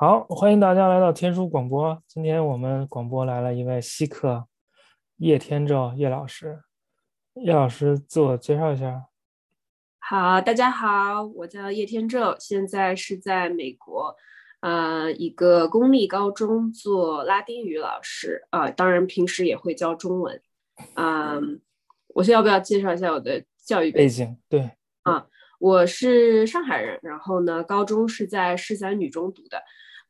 好，欢迎大家来到天书广播。今天我们广播来了一位稀客，叶天照叶老师。叶老师自我介绍一下。好，大家好，我叫叶天宙，现在是在美国，呃，一个公立高中做拉丁语老师，啊，当然平时也会教中文。嗯，我先要不要介绍一下我的教育背景？对，啊，我是上海人，然后呢，高中是在市三女中读的。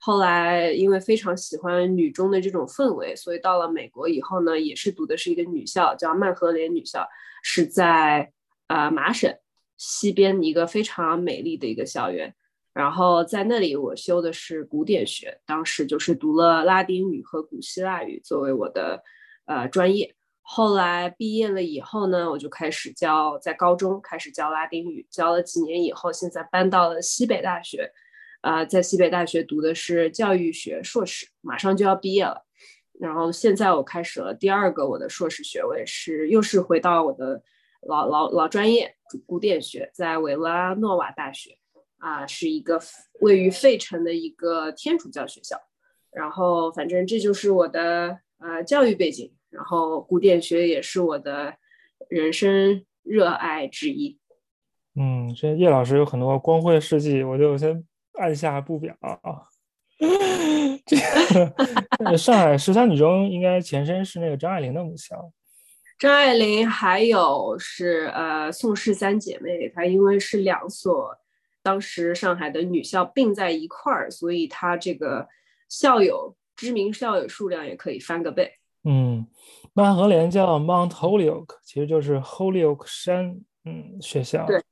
后来因为非常喜欢女中的这种氛围，所以到了美国以后呢，也是读的是一个女校，叫曼荷莲女校，是在呃麻省西边一个非常美丽的一个校园。然后在那里我修的是古典学，当时就是读了拉丁语和古希腊语作为我的呃专业。后来毕业了以后呢，我就开始教，在高中开始教拉丁语，教了几年以后，现在搬到了西北大学。啊，在西北大学读的是教育学硕士，马上就要毕业了。然后现在我开始了第二个我的硕士学位，是又是回到我的老老老专业古典学，在维拉诺瓦大学，啊，是一个位于费城的一个天主教学校。然后反正这就是我的呃教育背景，然后古典学也是我的人生热爱之一。嗯，这叶老师有很多光辉事迹，我就先。按下不表啊！这个上海十三女中应该前身是那个张爱玲的母校。张爱玲还有是呃宋氏三姐妹，她因为是两所当时上海的女校并在一块儿，所以她这个校友知名校友数量也可以翻个倍。嗯，曼荷莲叫 Mount Holyoke，其实就是 Holyoke 山嗯学校。对。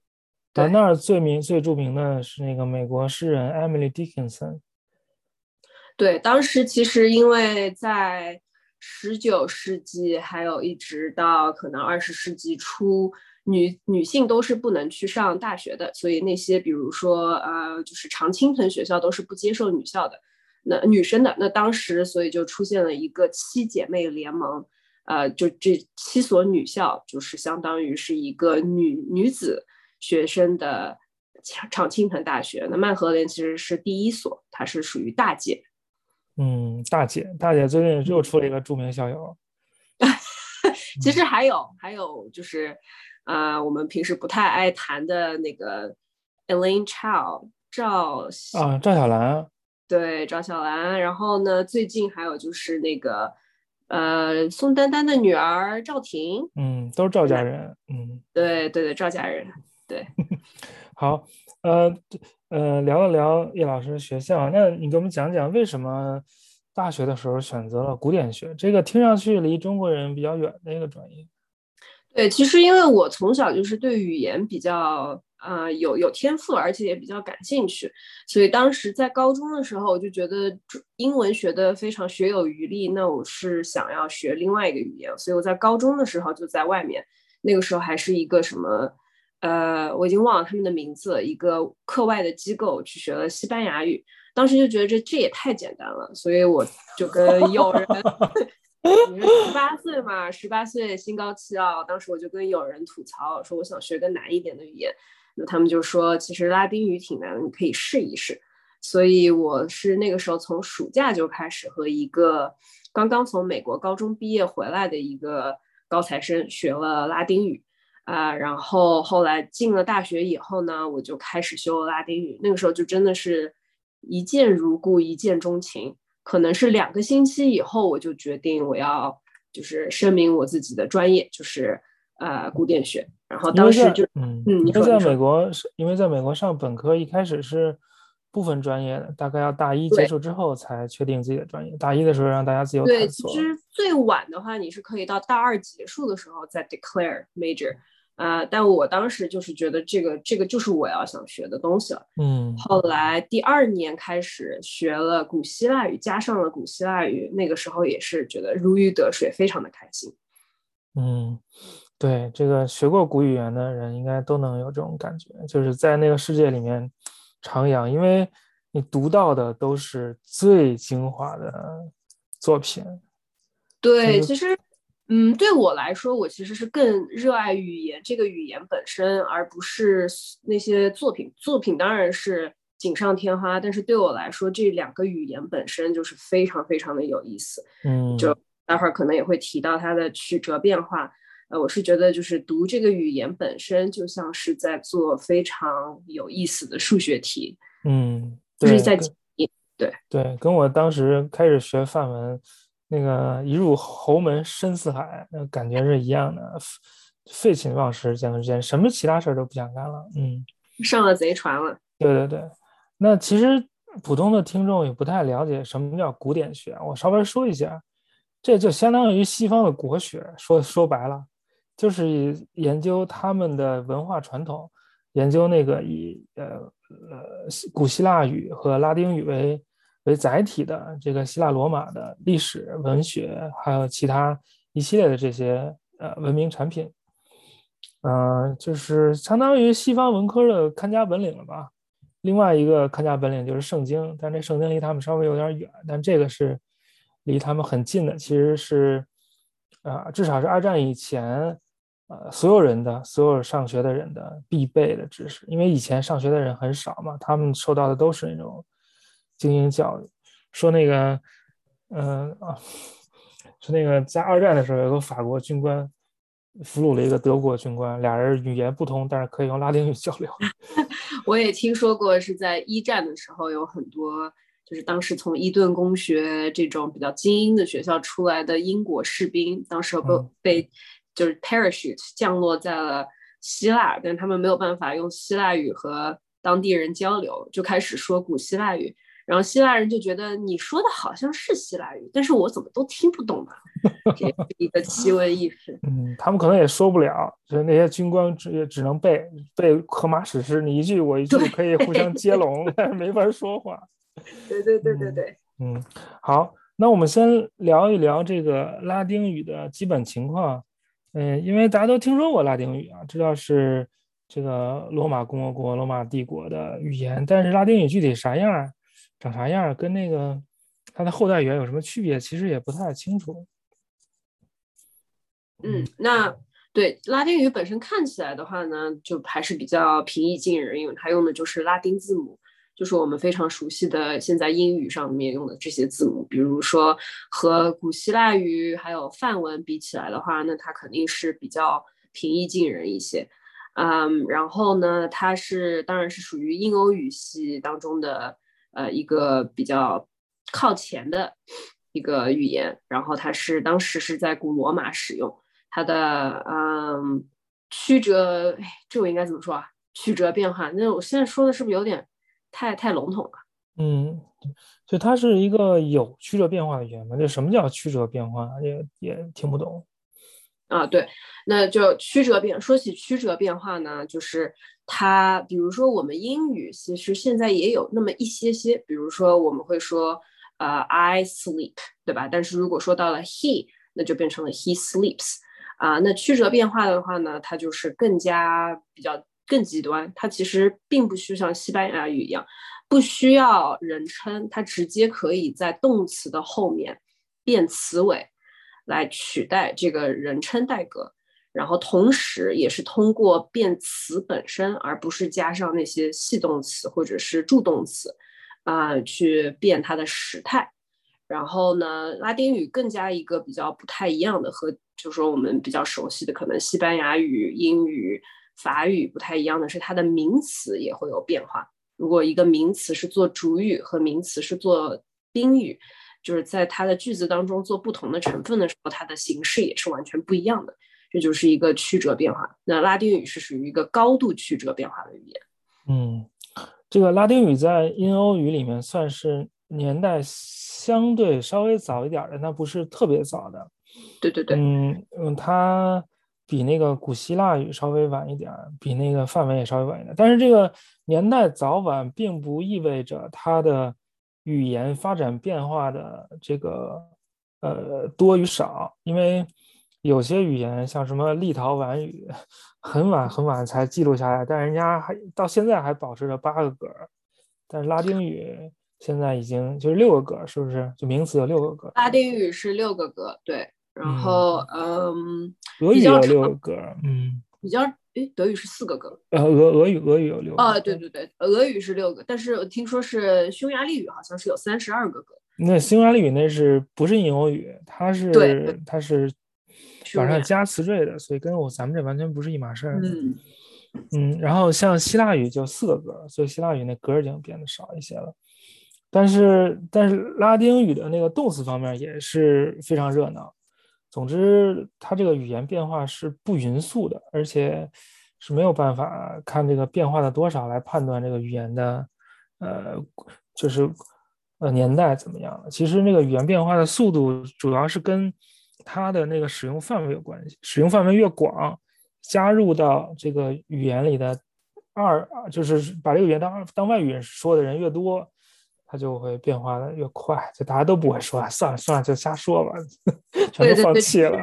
在那儿最名最著名的是那个美国诗人 Emily Dickinson。对，当时其实因为在十九世纪，还有一直到可能二十世纪初，女女性都是不能去上大学的，所以那些比如说呃，就是常青藤学校都是不接受女校的，那女生的。那当时所以就出现了一个七姐妹联盟，呃，就这七所女校就是相当于是一个女女子。学生的常常青藤大学，那曼荷莲其实是第一所，它是属于大姐。嗯，大姐，大姐最近又出了一个著名校友。其实还有还有就是，呃，我们平时不太爱谈的那个 Elaine Chow 赵啊赵小兰。对赵小兰，然后呢，最近还有就是那个呃宋丹丹的女儿赵婷。嗯，都是赵家人。嗯，对对对，赵家人。对，好，呃，呃，聊了聊叶老师学校，那你给我们讲讲为什么大学的时候选择了古典学？这个听上去离中国人比较远的一个专业。对，其实因为我从小就是对语言比较呃有有天赋，而且也比较感兴趣，所以当时在高中的时候，我就觉得英文学的非常学有余力，那我是想要学另外一个语言，所以我在高中的时候就在外面，那个时候还是一个什么。呃，我已经忘了他们的名字。一个课外的机构去学了西班牙语，当时就觉得这这也太简单了，所以我就跟友人，十八岁嘛，十八岁心高气傲，当时我就跟友人吐槽说，我想学个难一点的语言。那他们就说，其实拉丁语挺难，你可以试一试。所以我是那个时候从暑假就开始和一个刚刚从美国高中毕业回来的一个高材生学了拉丁语。啊，然后后来进了大学以后呢，我就开始修拉丁语。那个时候就真的是一见如故，一见钟情。可能是两个星期以后，我就决定我要就是声明我自己的专业就是呃古典学。然后当时就嗯嗯，你说在美国是因为在美国上本科一开始是不分专业的，大概要大一结束之后才确定自己的专业。大一的时候让大家自由对，其实最晚的话，你是可以到大二结束的时候再 declare major。啊！但我当时就是觉得这个这个就是我要想学的东西了。嗯，后来第二年开始学了古希腊语，加上了古希腊语，那个时候也是觉得如鱼得水，非常的开心。嗯，对，这个学过古语言的人应该都能有这种感觉，就是在那个世界里面徜徉，因为你读到的都是最精华的作品。对，其实。嗯，对我来说，我其实是更热爱语言这个语言本身，而不是那些作品。作品当然是锦上添花，但是对我来说，这两个语言本身就是非常非常的有意思。嗯，就待会儿可能也会提到它的曲折变化。呃，我是觉得就是读这个语言本身就像是在做非常有意思的数学题。嗯，就是在对对，跟我当时开始学范文那个一入侯门深似海，那感觉是一样的，废寝忘食，简直间什么其他事儿都不想干了。嗯，上了贼船了。对对对。那其实普通的听众也不太了解什么叫古典学，我稍微说一下，这就相当于西方的国学，说说白了，就是研究他们的文化传统，研究那个以呃呃古希腊语和拉丁语为为载体的这个希腊罗马的历史文学，还有其他一系列的这些呃文明产品，嗯，就是相当于西方文科的看家本领了吧。另外一个看家本领就是圣经，但这圣经离他们稍微有点远，但这个是离他们很近的，其实是，啊，至少是二战以前，呃，所有人的所有上学的人的必备的知识，因为以前上学的人很少嘛，他们受到的都是那种精英教育。说那个，嗯啊，说那个在二战的时候有个法国军官。俘虏了一个德国军官，俩人语言不通，但是可以用拉丁语交流。我也听说过，是在一战的时候，有很多就是当时从伊顿公学这种比较精英的学校出来的英国士兵，当时被被就是 parachute 降落在了希腊，但他们没有办法用希腊语和当地人交流，就开始说古希腊语。然后希腊人就觉得你说的好像是希腊语，但是我怎么都听不懂呢？这一个奇闻异事。嗯，他们可能也说不了，就是那些军官只也只能背背荷马史诗，你一句我一句可以互相接龙，但是没法说话。对对对对对。嗯，好，那我们先聊一聊这个拉丁语的基本情况。嗯，因为大家都听说过拉丁语啊，知道是这个罗马共和国、罗马帝国的语言，但是拉丁语具体啥样？长啥样，跟那个它的后代语言有什么区别？其实也不太清楚。嗯，那对拉丁语本身看起来的话呢，就还是比较平易近人，因为它用的就是拉丁字母，就是我们非常熟悉的现在英语上面用的这些字母。比如说和古希腊语还有梵文比起来的话，那它肯定是比较平易近人一些。嗯，然后呢，它是当然是属于印欧语系当中的。呃，一个比较靠前的一个语言，然后它是当时是在古罗马使用，它的嗯曲折，哎，这我应该怎么说啊？曲折变化，那我现在说的是不是有点太太笼统了？嗯，就它是一个有曲折变化的语言嘛？就什么叫曲折变化？也也听不懂。啊，对，那就曲折变。说起曲折变化呢，就是它，比如说我们英语其实现在也有那么一些些，比如说我们会说，呃，I sleep，对吧？但是如果说到了 he，那就变成了 he sleeps。啊，那曲折变化的话呢，它就是更加比较更极端。它其实并不需像西班牙语一样，不需要人称，它直接可以在动词的后面变词尾。来取代这个人称代格，然后同时也是通过变词本身，而不是加上那些系动词或者是助动词，啊，去变它的时态。然后呢，拉丁语更加一个比较不太一样的，和就是说我们比较熟悉的可能西班牙语、英语、法语不太一样的是，它的名词也会有变化。如果一个名词是做主语和名词是做宾语。就是在它的句子当中做不同的成分的时候，它的形式也是完全不一样的。这就是一个曲折变化。那拉丁语是属于一个高度曲折变化的语言。嗯，这个拉丁语在印欧语里面算是年代相对稍微早一点的，那不是特别早的。对对对。嗯嗯，它比那个古希腊语稍微晚一点，比那个范文也稍微晚一点。但是这个年代早晚并不意味着它的。语言发展变化的这个呃多与少，因为有些语言像什么立陶宛语，很晚很晚才记录下来，但人家还到现在还保持着八个格。但是拉丁语现在已经就是六个格，是不是？就名词有六个格。拉丁语是六个格，对。然后嗯，俄语有六个格，嗯，比较诶，德语是四个格。呃，俄俄语俄语有六个。哦，对对对，俄语是六个，但是我听说是匈牙利语好像是有三十二个格。那匈牙利语那是不是印欧语？它是它是往上加词缀的，所以跟我咱们这完全不是一码事儿。嗯嗯，然后像希腊语就四个格，所以希腊语那格已经变得少一些了。但是但是拉丁语的那个动词方面也是非常热闹。总之，它这个语言变化是不匀速的，而且是没有办法看这个变化的多少来判断这个语言的呃就是。呃，年代怎么样了？其实那个语言变化的速度，主要是跟它的那个使用范围有关系。使用范围越广，加入到这个语言里的二，就是把这个语言当当外语说的人越多，它就会变化的越快。就大家都不会说，算了算了，就瞎说吧，全都放弃了。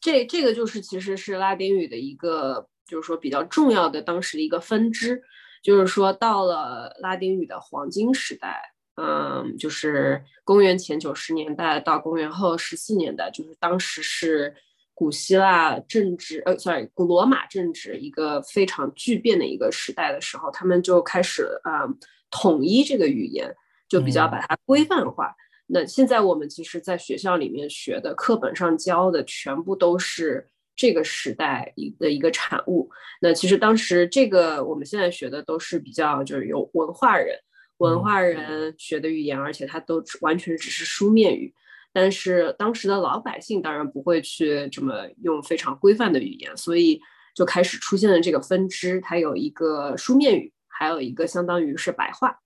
这这个就是其实是拉丁语的一个，就是说比较重要的当时的一个分支，就是说到了拉丁语的黄金时代。嗯，就是公元前九十年代到公元后十四年代，就是当时是古希腊政治，呃，sorry，古罗马政治一个非常巨变的一个时代的时候，他们就开始啊统一这个语言，就比较把它规范化。那现在我们其实在学校里面学的课本上教的全部都是这个时代一的一个产物。那其实当时这个我们现在学的都是比较就是有文化人。文化人学的语言，而且它都完全只是书面语。但是当时的老百姓当然不会去这么用非常规范的语言，所以就开始出现了这个分支。它有一个书面语，还有一个相当于是白话。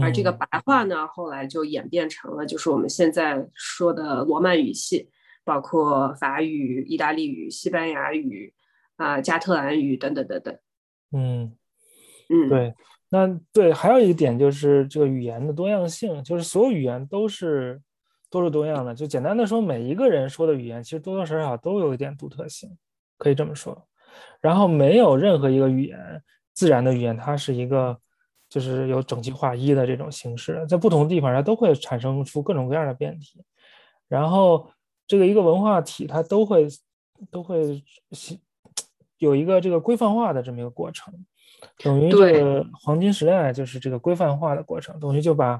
而这个白话呢，后来就演变成了就是我们现在说的罗曼语系，包括法语、意大利语、西班牙语啊、加特兰语等等等等。嗯嗯，对。那对，还有一点就是这个语言的多样性，就是所有语言都是都是多样的。就简单的说，每一个人说的语言其实多多少少都有一点独特性，可以这么说。然后没有任何一个语言，自然的语言，它是一个就是有整齐划一的这种形式，在不同的地方它都会产生出各种各样的变体。然后这个一个文化体，它都会都会有一个这个规范化的这么一个过程。等于这个黄金时代就是这个规范化的过程，等于就把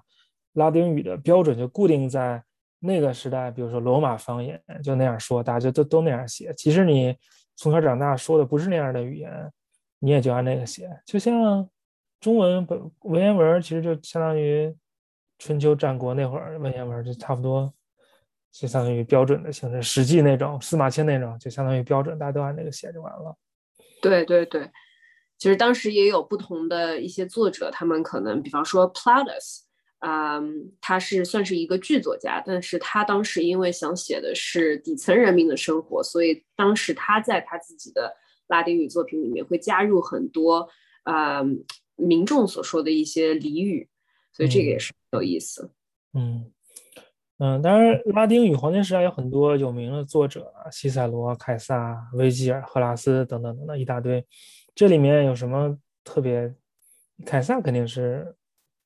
拉丁语的标准就固定在那个时代，比如说罗马方言就那样说，大家就都都那样写。其实你从小长大说的不是那样的语言，你也就按那个写。就像中文本文言文，其实就相当于春秋战国那会儿文言文，就差不多就相当于标准的形式。史记那种、司马迁那种，就相当于标准，大家都按那个写就完了。对对对。其实当时也有不同的一些作者，他们可能，比方说 Plautus，嗯，他是算是一个剧作家，但是他当时因为想写的是底层人民的生活，所以当时他在他自己的拉丁语作品里面会加入很多，呃，民众所说的一些俚语，所以这个也是有意思。嗯嗯，当然，拉丁语黄金时代有很多有名的作者，西塞罗、凯撒、维吉尔、赫拉斯等等等等一大堆。这里面有什么特别？凯撒肯定是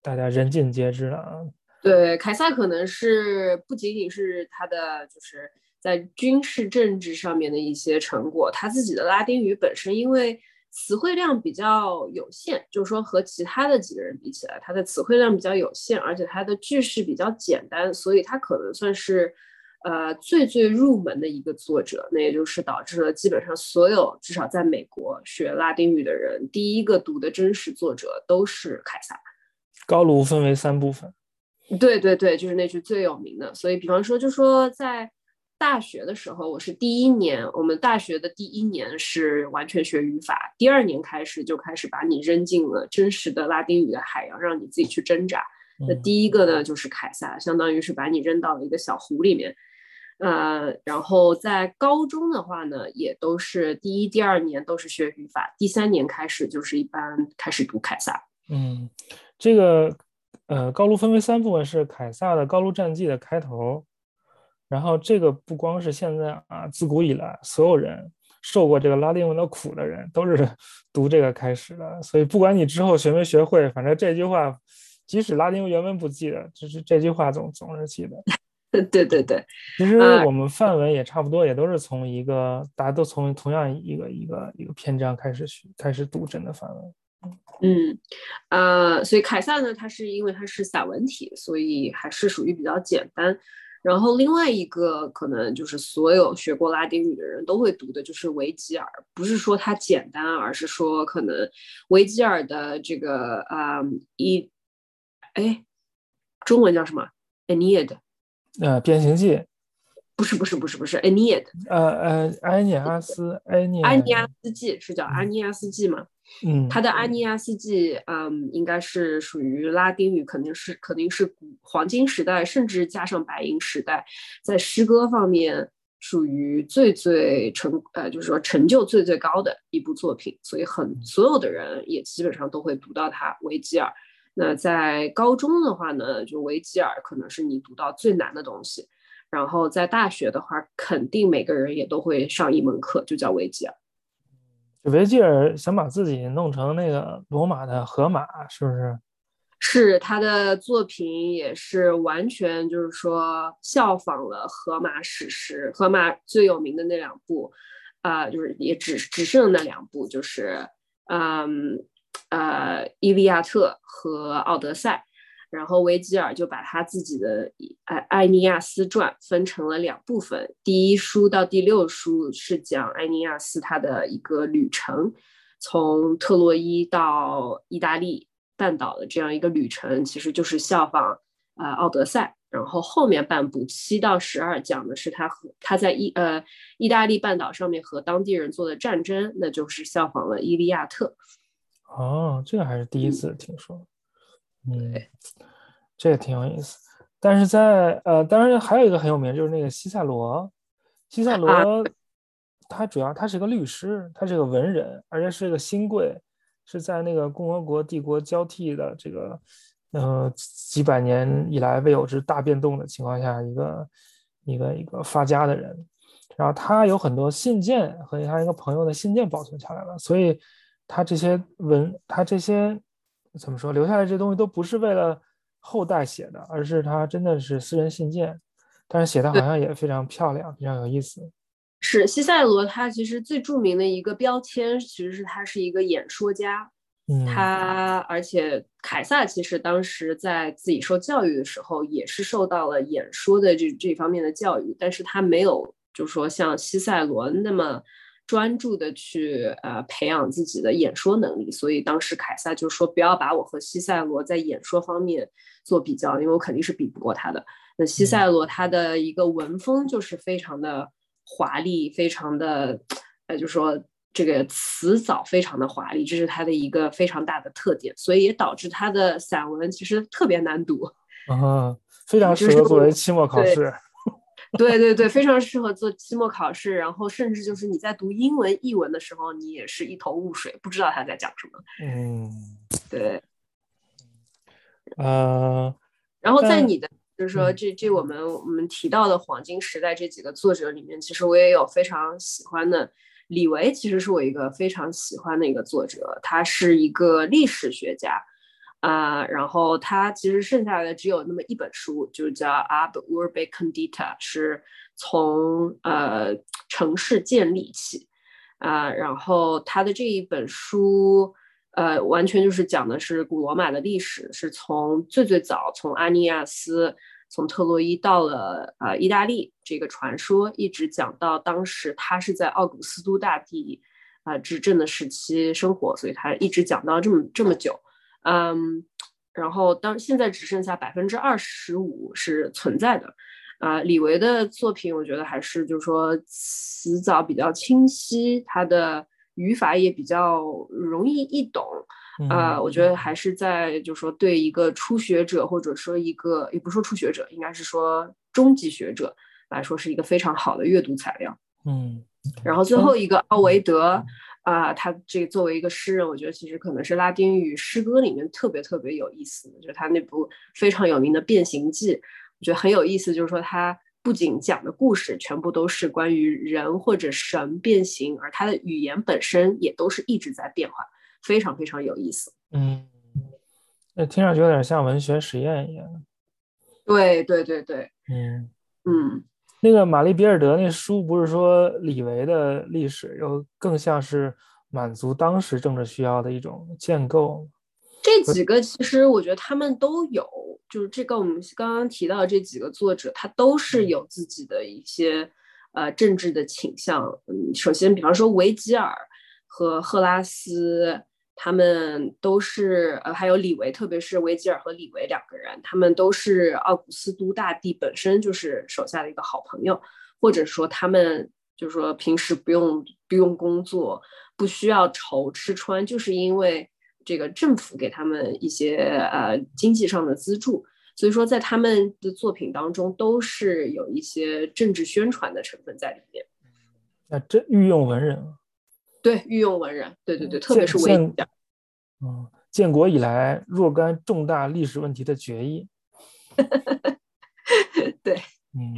大家人尽皆知的啊。对，凯撒可能是不仅仅是他的就是在军事政治上面的一些成果，他自己的拉丁语本身因为词汇量比较有限，就是说和其他的几个人比起来，他的词汇量比较有限，而且他的句式比较简单，所以他可能算是。呃，最最入门的一个作者，那也就是导致了基本上所有至少在美国学拉丁语的人，第一个读的真实作者都是凯撒。高卢分为三部分。对对对，就是那句最有名的。所以，比方说，就说在大学的时候，我是第一年，我们大学的第一年是完全学语法，第二年开始就开始把你扔进了真实的拉丁语的海洋，让你自己去挣扎。那第一个呢，就是凯撒，相当于是把你扔到了一个小湖里面。呃，然后在高中的话呢，也都是第一、第二年都是学语法，第三年开始就是一般开始读凯撒。嗯，这个呃，高卢分为三部分，是凯撒的《高卢战记》的开头。然后这个不光是现在啊，自古以来所有人受过这个拉丁文的苦的人都是 读这个开始的。所以不管你之后学没学会，反正这句话，即使拉丁文原文不记得，就是这句话总总是记得。对对对，其实我们范文也差不多，也都是从一个大家都从同样一个一个一个篇章开始学开始读真的范文。嗯，呃，所以凯撒呢，他是因为他是散文体，所以还是属于比较简单。然后另外一个可能就是所有学过拉丁语的人都会读的，就是维吉尔。不是说它简单，而是说可能维吉尔的这个啊一，哎，中文叫什么？Aeneid，呃，变形记。不是不是不是不是，Aeneid。呃呃，安妮阿斯，埃涅。埃涅阿斯季是叫安妮阿斯季吗？嗯，他的《安妮阿斯纪》嗯，应该是属于拉丁语，肯定是肯定是古黄金时代，甚至加上白银时代，在诗歌方面属于最最成呃，就是说成就最最高的一部作品，所以很所有的人也基本上都会读到它维吉尔。那在高中的话呢，就维吉尔可能是你读到最难的东西，然后在大学的话，肯定每个人也都会上一门课，就叫维吉尔。维吉尔想把自己弄成那个罗马的荷马，是不是？是他的作品也是完全就是说效仿了荷马史诗。荷马最有名的那两部，啊，就是也只只剩那两部，就是嗯呃《伊利亚特》和《奥德赛》。然后维吉尔就把他自己的《艾艾尼亚斯传》分成了两部分，第一书到第六书是讲艾尼亚斯他的一个旅程，从特洛伊到意大利半岛的这样一个旅程，其实就是效仿呃《奥德赛》。然后后面半部七到十二讲的是他和他在意呃意大利半岛上面和当地人做的战争，那就是效仿了《伊利亚特》。哦，这个还是第一次听说。嗯，这个挺有意思，但是在呃，当然还有一个很有名，就是那个西塞罗。西塞罗他主要他是个律师，他是个文人，而且是个新贵，是在那个共和国帝国交替的这个呃几百年以来未有之大变动的情况下，一个一个一个发家的人。然后他有很多信件和他一个朋友的信件保存下来了，所以他这些文，他这些。怎么说？留下来这东西都不是为了后代写的，而是他真的是私人信件，但是写的好像也非常漂亮，非常有意思。是西塞罗，他其实最著名的一个标签，其实是他是一个演说家。嗯，他而且凯撒其实当时在自己受教育的时候，也是受到了演说的这这方面的教育，但是他没有，就是说像西塞罗那么。专注的去呃培养自己的演说能力，所以当时凯撒就说不要把我和西塞罗在演说方面做比较，因为我肯定是比不过他的。那西塞罗他的一个文风就是非常的华丽，非常的呃，就说这个词藻非常的华丽，这是他的一个非常大的特点，所以也导致他的散文其实特别难读啊，非 常适合作为期末考试。对对对，非常适合做期末考试，然后甚至就是你在读英文译文的时候，你也是一头雾水，不知道他在讲什么。嗯，对。呃，然后在你的就是说这这我们我们提到的黄金时代这几个作者里面，其实我也有非常喜欢的。李维其实是我一个非常喜欢的一个作者，他是一个历史学家。啊，然后他其实剩下的只有那么一本书，就叫《Ab Urbe Condita》，是从呃城市建立起啊。然后他的这一本书，呃，完全就是讲的是古罗马的历史，是从最最早从阿尼亚斯从特洛伊到了呃意大利这个传说，一直讲到当时他是在奥古斯都大帝啊执政的时期生活，所以他一直讲到这么这么久。嗯，然后当现在只剩下百分之二十五是存在的，啊，李维的作品我觉得还是就是说词藻比较清晰，他的语法也比较容易易懂，啊，我觉得还是在就是说对一个初学者或者说一个也不说初学者，应该是说中级学者来说是一个非常好的阅读材料。嗯，然后最后一个奥维德。啊，他这个作为一个诗人，我觉得其实可能是拉丁语诗歌里面特别特别有意思的，就是他那部非常有名的《变形记》，我觉得很有意思。就是说，他不仅讲的故事全部都是关于人或者神变形，而他的语言本身也都是一直在变化，非常非常有意思。嗯，那听上去有点像文学实验一样。对对对对，嗯嗯，那个玛丽比尔德那书不是说李维的历史，又更像是满足当时政治需要的一种建构。这几个其实我觉得他们都有，就是这个我们刚刚提到这几个作者，他都是有自己的一些呃政治的倾向。嗯，首先，比方说维吉尔和赫拉斯，他们都是呃，还有李维，特别是维吉尔和李维两个人，他们都是奥古斯都大帝本身就是手下的一个好朋友，或者说他们就是说平时不用不用工作，不需要愁吃穿，就是因为。这个政府给他们一些呃经济上的资助，所以说在他们的作品当中都是有一些政治宣传的成分在里面。那这御用文人，对御用文人，对对对，特别是维建，嗯，建国以来若干重大历史问题的决议。对，嗯，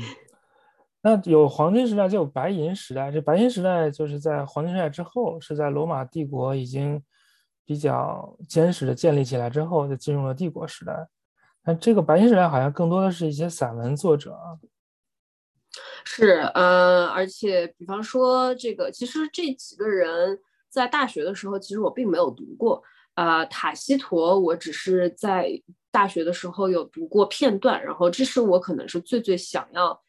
那有黄金时代，就有白银时代。这白银时代就是在黄金时代之后，是在罗马帝国已经。比较坚实的建立起来之后，就进入了帝国时代。那这个白银时代好像更多的是一些散文作者啊。是，呃，而且比方说这个，其实这几个人在大学的时候，其实我并没有读过。呃，塔西佗，我只是在大学的时候有读过片段，然后这是我可能是最最想要。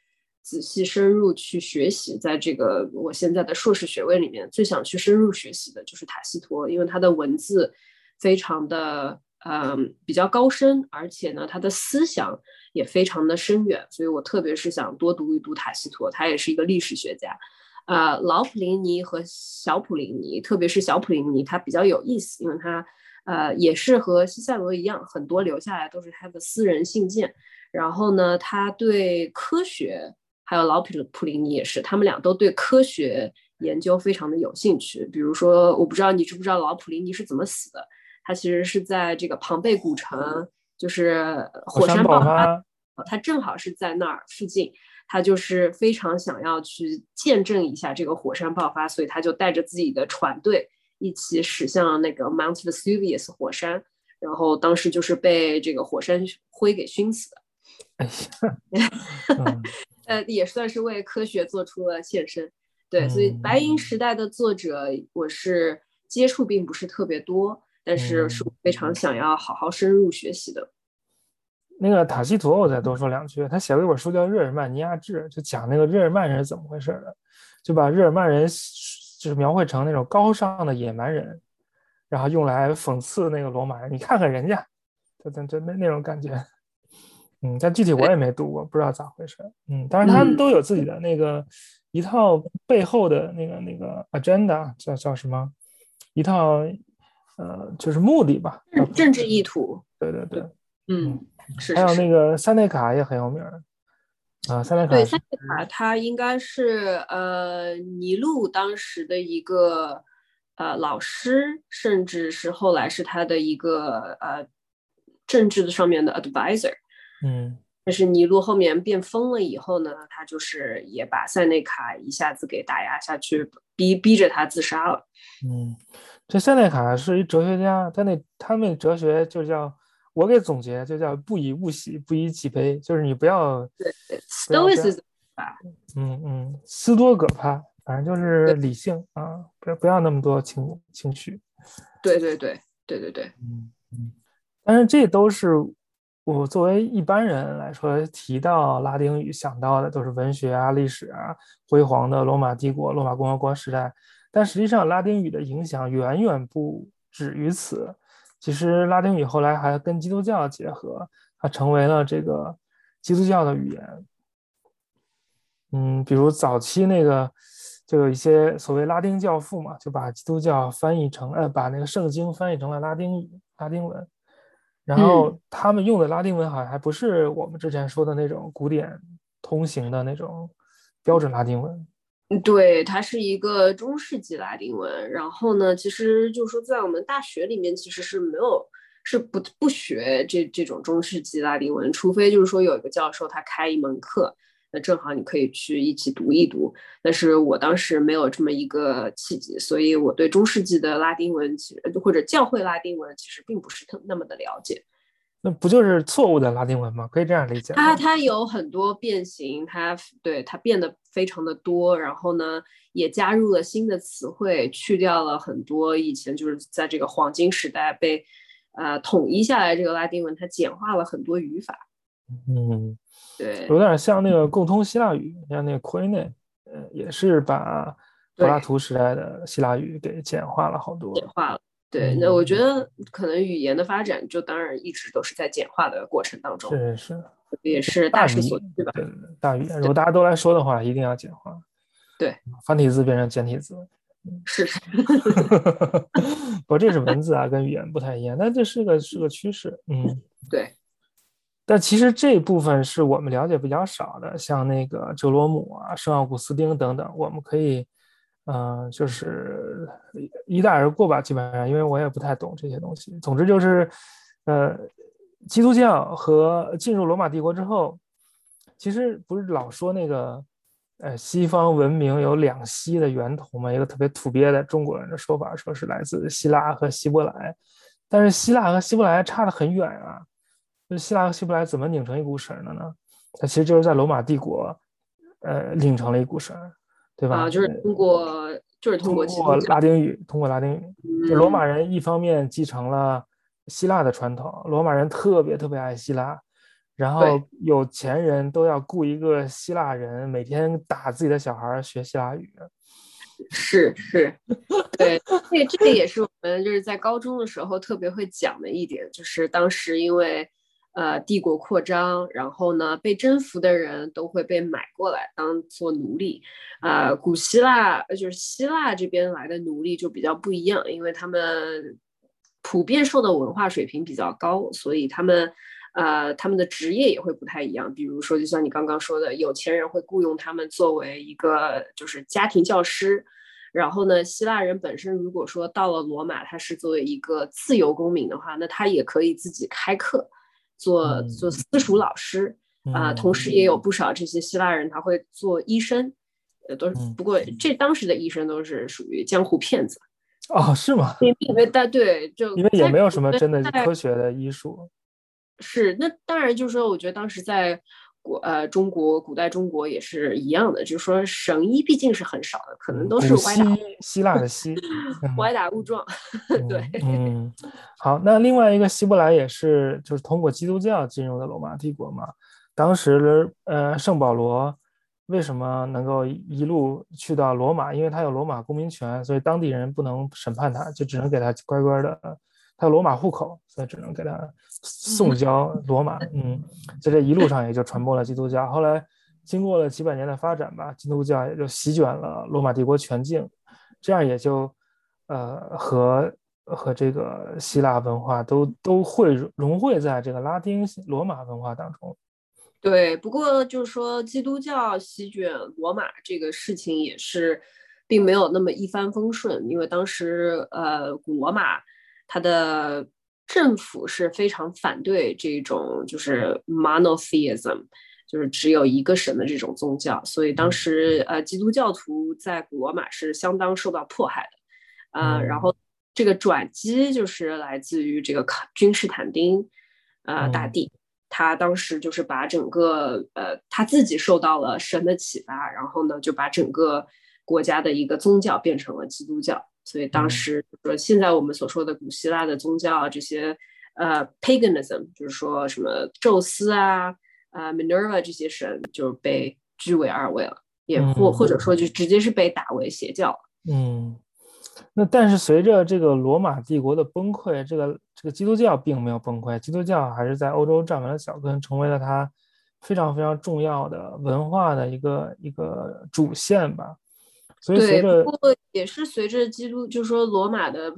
仔细深入去学习，在这个我现在的硕士学位里面，最想去深入学习的就是塔西佗，因为他的文字非常的嗯比较高深，而且呢他的思想也非常的深远，所以我特别是想多读一读塔西佗，他也是一个历史学家。呃，老普林尼和小普林尼，特别是小普林尼，他比较有意思，因为他呃也是和西塞罗一样，很多留下来都是他的私人信件。然后呢，他对科学。还有老普普林尼也是，他们俩都对科学研究非常的有兴趣。比如说，我不知道你知不知道老普林尼是怎么死的？他其实是在这个庞贝古城，就是火山爆发，他正好是在那儿附近，他就是非常想要去见证一下这个火山爆发，所以他就带着自己的船队一起驶向那个 Mount Vesuvius 火山，然后当时就是被这个火山灰给熏死的。哎呀。呃，也算是为科学做出了献身，对，所以白银时代的作者，我是接触并不是特别多，但是是非常想要好好深入学习的。那个塔西佗，我再多说两句，他写了一本书叫《日耳曼尼亚志》，就讲那个日耳曼人是怎么回事的，就把日耳曼人就是描绘成那种高尚的野蛮人，然后用来讽刺那个罗马人。你看看人家，就就就那那种感觉。嗯，但具体我也没读过，不知道咋回事。嗯，但是他们都有自己的那个一套背后的那个那个 agenda，叫叫什么？一套呃，就是目的吧，政治意图。对对对，嗯，是。还有那个塞内卡也很有名啊，塞内卡。对，塞内卡他应该是呃尼禄当时的一个呃老师，甚至是后来是他的一个呃政治的上面的 advisor。嗯，但是尼禄后面变疯了以后呢，他就是也把塞内卡一下子给打压下去，逼逼着他自杀了。嗯，这塞内卡是一哲学家，他那他那哲学就叫我给总结就叫不以物喜，不以己悲，就是你不要对，stoicism 嗯嗯，斯多葛派，反正就是理性啊，不要不要那么多情情绪。对对对对对对，嗯嗯，但是这都是。我作为一般人来说，提到拉丁语想到的都是文学啊、历史啊、辉煌的罗马帝国、罗马共和国时代。但实际上，拉丁语的影响远远不止于此。其实，拉丁语后来还跟基督教结合，它成为了这个基督教的语言。嗯，比如早期那个，就有一些所谓拉丁教父嘛，就把基督教翻译成，呃，把那个圣经翻译成了拉丁语、拉丁文。然后他们用的拉丁文好像还不是我们之前说的那种古典通行的那种标准拉丁文。对，它是一个中世纪拉丁文。然后呢，其实就是说，在我们大学里面其实是没有，是不不学这这种中世纪拉丁文，除非就是说有一个教授他开一门课。那正好你可以去一起读一读，但是我当时没有这么一个契机，所以我对中世纪的拉丁文其实或者教会拉丁文其实并不是特那么的了解。那不就是错误的拉丁文吗？可以这样理解。它它有很多变形，它对它变得非常的多，然后呢，也加入了新的词汇，去掉了很多以前就是在这个黄金时代被呃统一下来这个拉丁文，它简化了很多语法。嗯，对，有点像那个共通希腊语，像那个奎内，呃，也是把柏拉图时代的希腊语给简化了好多。简化了。对，那我觉得可能语言的发展就当然一直都是在简化的过程当中，是是，也是大势所趋吧。对，大语言，如果大家都来说的话，一定要简化。对，繁体字变成简体字。是是。不，这是文字啊，跟语言不太一样，但这是个是个趋势。嗯，对。但其实这部分是我们了解比较少的，像那个哲罗姆啊、圣奥古斯丁等等，我们可以。嗯，就是一带而过吧，基本上，因为我也不太懂这些东西。总之就是，呃，基督教和进入罗马帝国之后，其实不是老说那个，呃，西方文明有两西的源头嘛？一个特别土鳖的中国人的说法，说是来自希腊和希伯来，但是希腊和希伯来差得很远啊。就希腊和希伯来怎么拧成一股绳的呢？它其实就是在罗马帝国，呃，拧成了一股绳。对吧？啊，就是通过，就是通过通过拉丁语，通过拉丁语。就罗马人一方面继承了希腊的传统，罗马人特别特别爱希腊，然后有钱人都要雇一个希腊人，每天打自己的小孩学希腊语。是是，对，这这个也是我们就是在高中的时候特别会讲的一点，就是当时因为。呃，帝国扩张，然后呢，被征服的人都会被买过来当做奴隶。啊，古希腊就是希腊这边来的奴隶就比较不一样，因为他们普遍受的文化水平比较高，所以他们呃他们的职业也会不太一样。比如说，就像你刚刚说的，有钱人会雇佣他们作为一个就是家庭教师。然后呢，希腊人本身如果说到了罗马，他是作为一个自由公民的话，那他也可以自己开课。做做私塾老师啊，同时也有不少这些希腊人，他会做医生，呃，都是不过这当时的医生都是属于江湖骗子哦，是吗？因为但对，就因为也没有什么真的科学的医术，是那当然就是说，我觉得当时在。古呃，中国古代中国也是一样的，就是说神医毕竟是很少的，可能都是歪打希腊的 希，歪打误撞。对，嗯，好，那另外一个希伯来也是，就是通过基督教进入的罗马帝国嘛。当时呃，圣保罗为什么能够一路去到罗马？因为他有罗马公民权，所以当地人不能审判他，就只能给他乖乖的。他有罗马户口，所以只能给他送交罗马。嗯，在这一路上也就传播了基督教。后来经过了几百年的发展吧，基督教也就席卷了罗马帝国全境，这样也就呃和和这个希腊文化都都会融汇在这个拉丁罗马文化当中。对，不过就是说基督教席卷罗马这个事情也是并没有那么一帆风顺，因为当时呃古罗马。他的政府是非常反对这种就是 monotheism，就是只有一个神的这种宗教，所以当时呃基督教徒在古罗马是相当受到迫害的，啊，然后这个转机就是来自于这个君士坦丁，呃大帝，他当时就是把整个呃他自己受到了神的启发，然后呢就把整个国家的一个宗教变成了基督教。所以当时说，现在我们所说的古希腊的宗教啊，这些呃，paganism，就是说什么宙斯啊、呃 Minerva 这些神，就被居为二位了，也或或者说就直接是被打为邪教。嗯，那但是随着这个罗马帝国的崩溃，这个这个基督教并没有崩溃，基督教还是在欧洲站稳了脚跟，成为了它非常非常重要的文化的一个一个主线吧。对，不过也是随着基督，就是说罗马的，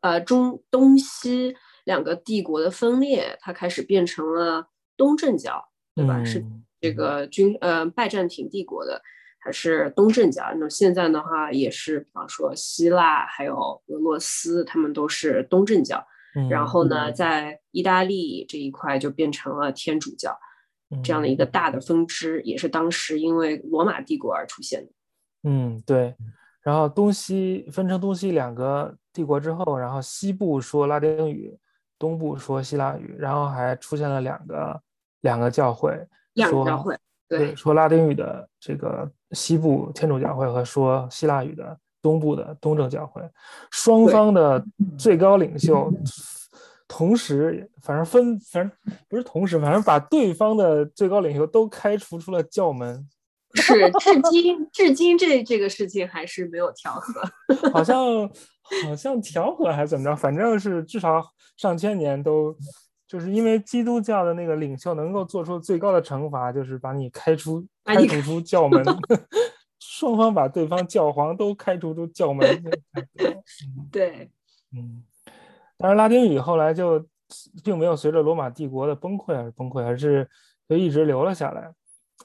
呃，中东西两个帝国的分裂，它开始变成了东正教，对吧？是这个君，呃，拜占庭帝国的，还是东正教？那现在的话，也是，比方说希腊还有俄罗斯，他们都是东正教。然后呢，在意大利这一块就变成了天主教，这样的一个大的分支，也是当时因为罗马帝国而出现的。嗯，对。然后东西分成东西两个帝国之后，然后西部说拉丁语，东部说希腊语，然后还出现了两个两个教会，两个教会，对，说拉丁语的这个西部天主教会和说希腊语的东部的东正教会，双方的最高领袖同时，反正分，反正不是同时，反正把对方的最高领袖都开除出了教门。是，至今至今这这个事情还是没有调和，好像好像调和还是怎么着，反正是至少上千年都，就是因为基督教的那个领袖能够做出最高的惩罚，就是把你开除开除出教门，双方把对方教皇都开除出教门。对，嗯，但是拉丁语后来就并没有随着罗马帝国的崩溃而崩溃，而是就一直留了下来。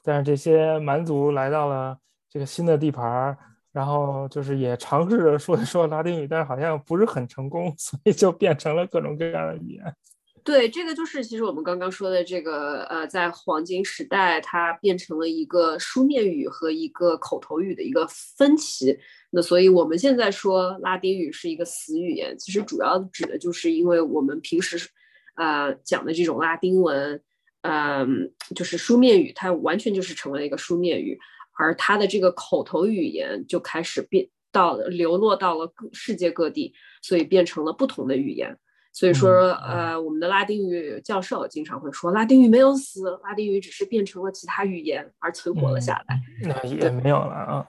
但是这些蛮族来到了这个新的地盘，然后就是也尝试着说一说拉丁语，但是好像不是很成功，所以就变成了各种各样的语言。对，这个就是其实我们刚刚说的这个，呃，在黄金时代，它变成了一个书面语和一个口头语的一个分歧。那所以我们现在说拉丁语是一个死语言，其实主要指的就是因为我们平时，呃，讲的这种拉丁文。嗯，就是书面语，它完全就是成为了一个书面语，而它的这个口头语言就开始变到流落到了各世界各地，所以变成了不同的语言。所以说，呃，我们的拉丁语教授经常会说，拉丁语没有死，拉丁语只是变成了其他语言而存活了下来。那也没有了啊。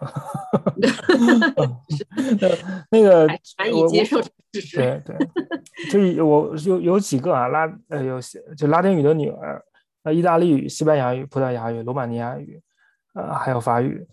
那个难以接受事实。对对，就是我有有几个啊，拉呃有些就拉丁语的女儿。呃，意大利语、西班牙语、葡萄牙语、罗马尼亚语，呃，还有法语，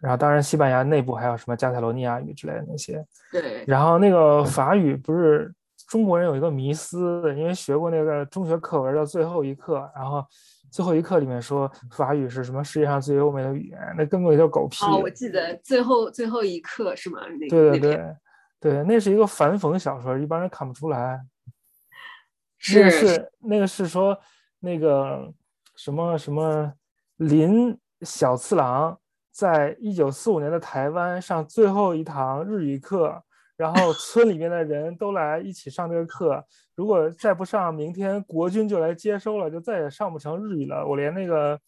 然后当然西班牙内部还有什么加泰罗尼亚语之类的那些。对。然后那个法语不是中国人有一个迷思，因为学过那个中学课文的最后一课，然后最后一课里面说法语是什么世界上最优美的语言，那根本就狗屁。哦，我记得最后最后一课是吗？对对对对，那是一个反讽小说，一般人看不出来。是是那个是说。那个什么什么林小次郎，在一九四五年的台湾上最后一堂日语课，然后 村里面的人都来一起上这个课。如果再不上，明天国军就来接收了，就再也上不成日语了。我连那个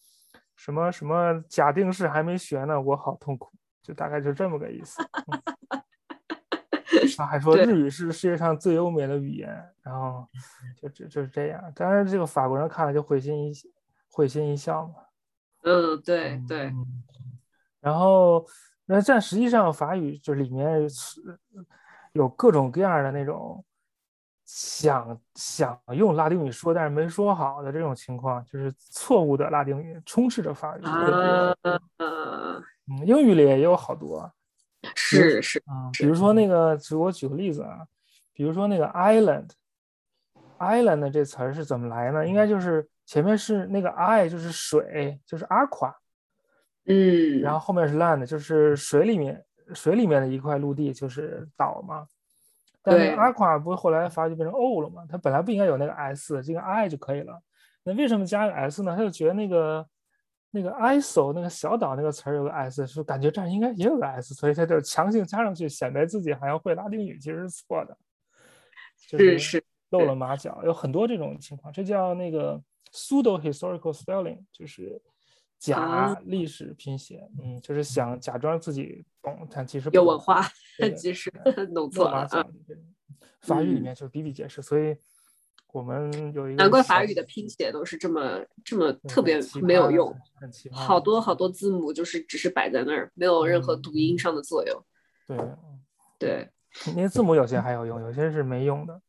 什么什么假定式还没学呢，我好痛苦。就大概就这么个意思。他还 说日语是世界上最优美的语言，然后就就就是这样。当然，这个法国人看了就会心一会心一笑嘛。嗯，对对。然后，那但实际上法语就里面是有各种各样的那种想想用拉丁语说但是没说好的这种情况，就是错误的拉丁语充斥着法语。啊，嗯，英语里也有好多。是是啊，比如说那个，我举个例子啊，比如说那个 island，island 这词儿是怎么来呢？应该就是前面是那个 i 就是水，就是 aqua，嗯，然后后面是 land，就是水里面水里面的一块陆地，就是岛嘛。但是 aqua 不是后来发就变成 o 了嘛？它本来不应该有那个 s，这个 i 就可以了。那为什么加个 s 呢？他就觉得那个。那个 iso 那个小岛那个词儿有个 s，是感觉这儿应该也有个 s，所以他就强行加上去，显摆自己好像会拉丁语，其实是错的，是是露了马脚。有很多这种情况，这叫那个 pseudo historical spelling，就是假历史拼写。嗯，就是想假装自己懂，但其实有文化，其实 弄错了。法语里面就是比比皆是，所以。我们有一个难怪法语的拼写都是这么这么特别没有用，好多好多字母就是只是摆在那儿，没有任何读音上的作用。对，对，那些字母有些还有用，有些是没用的。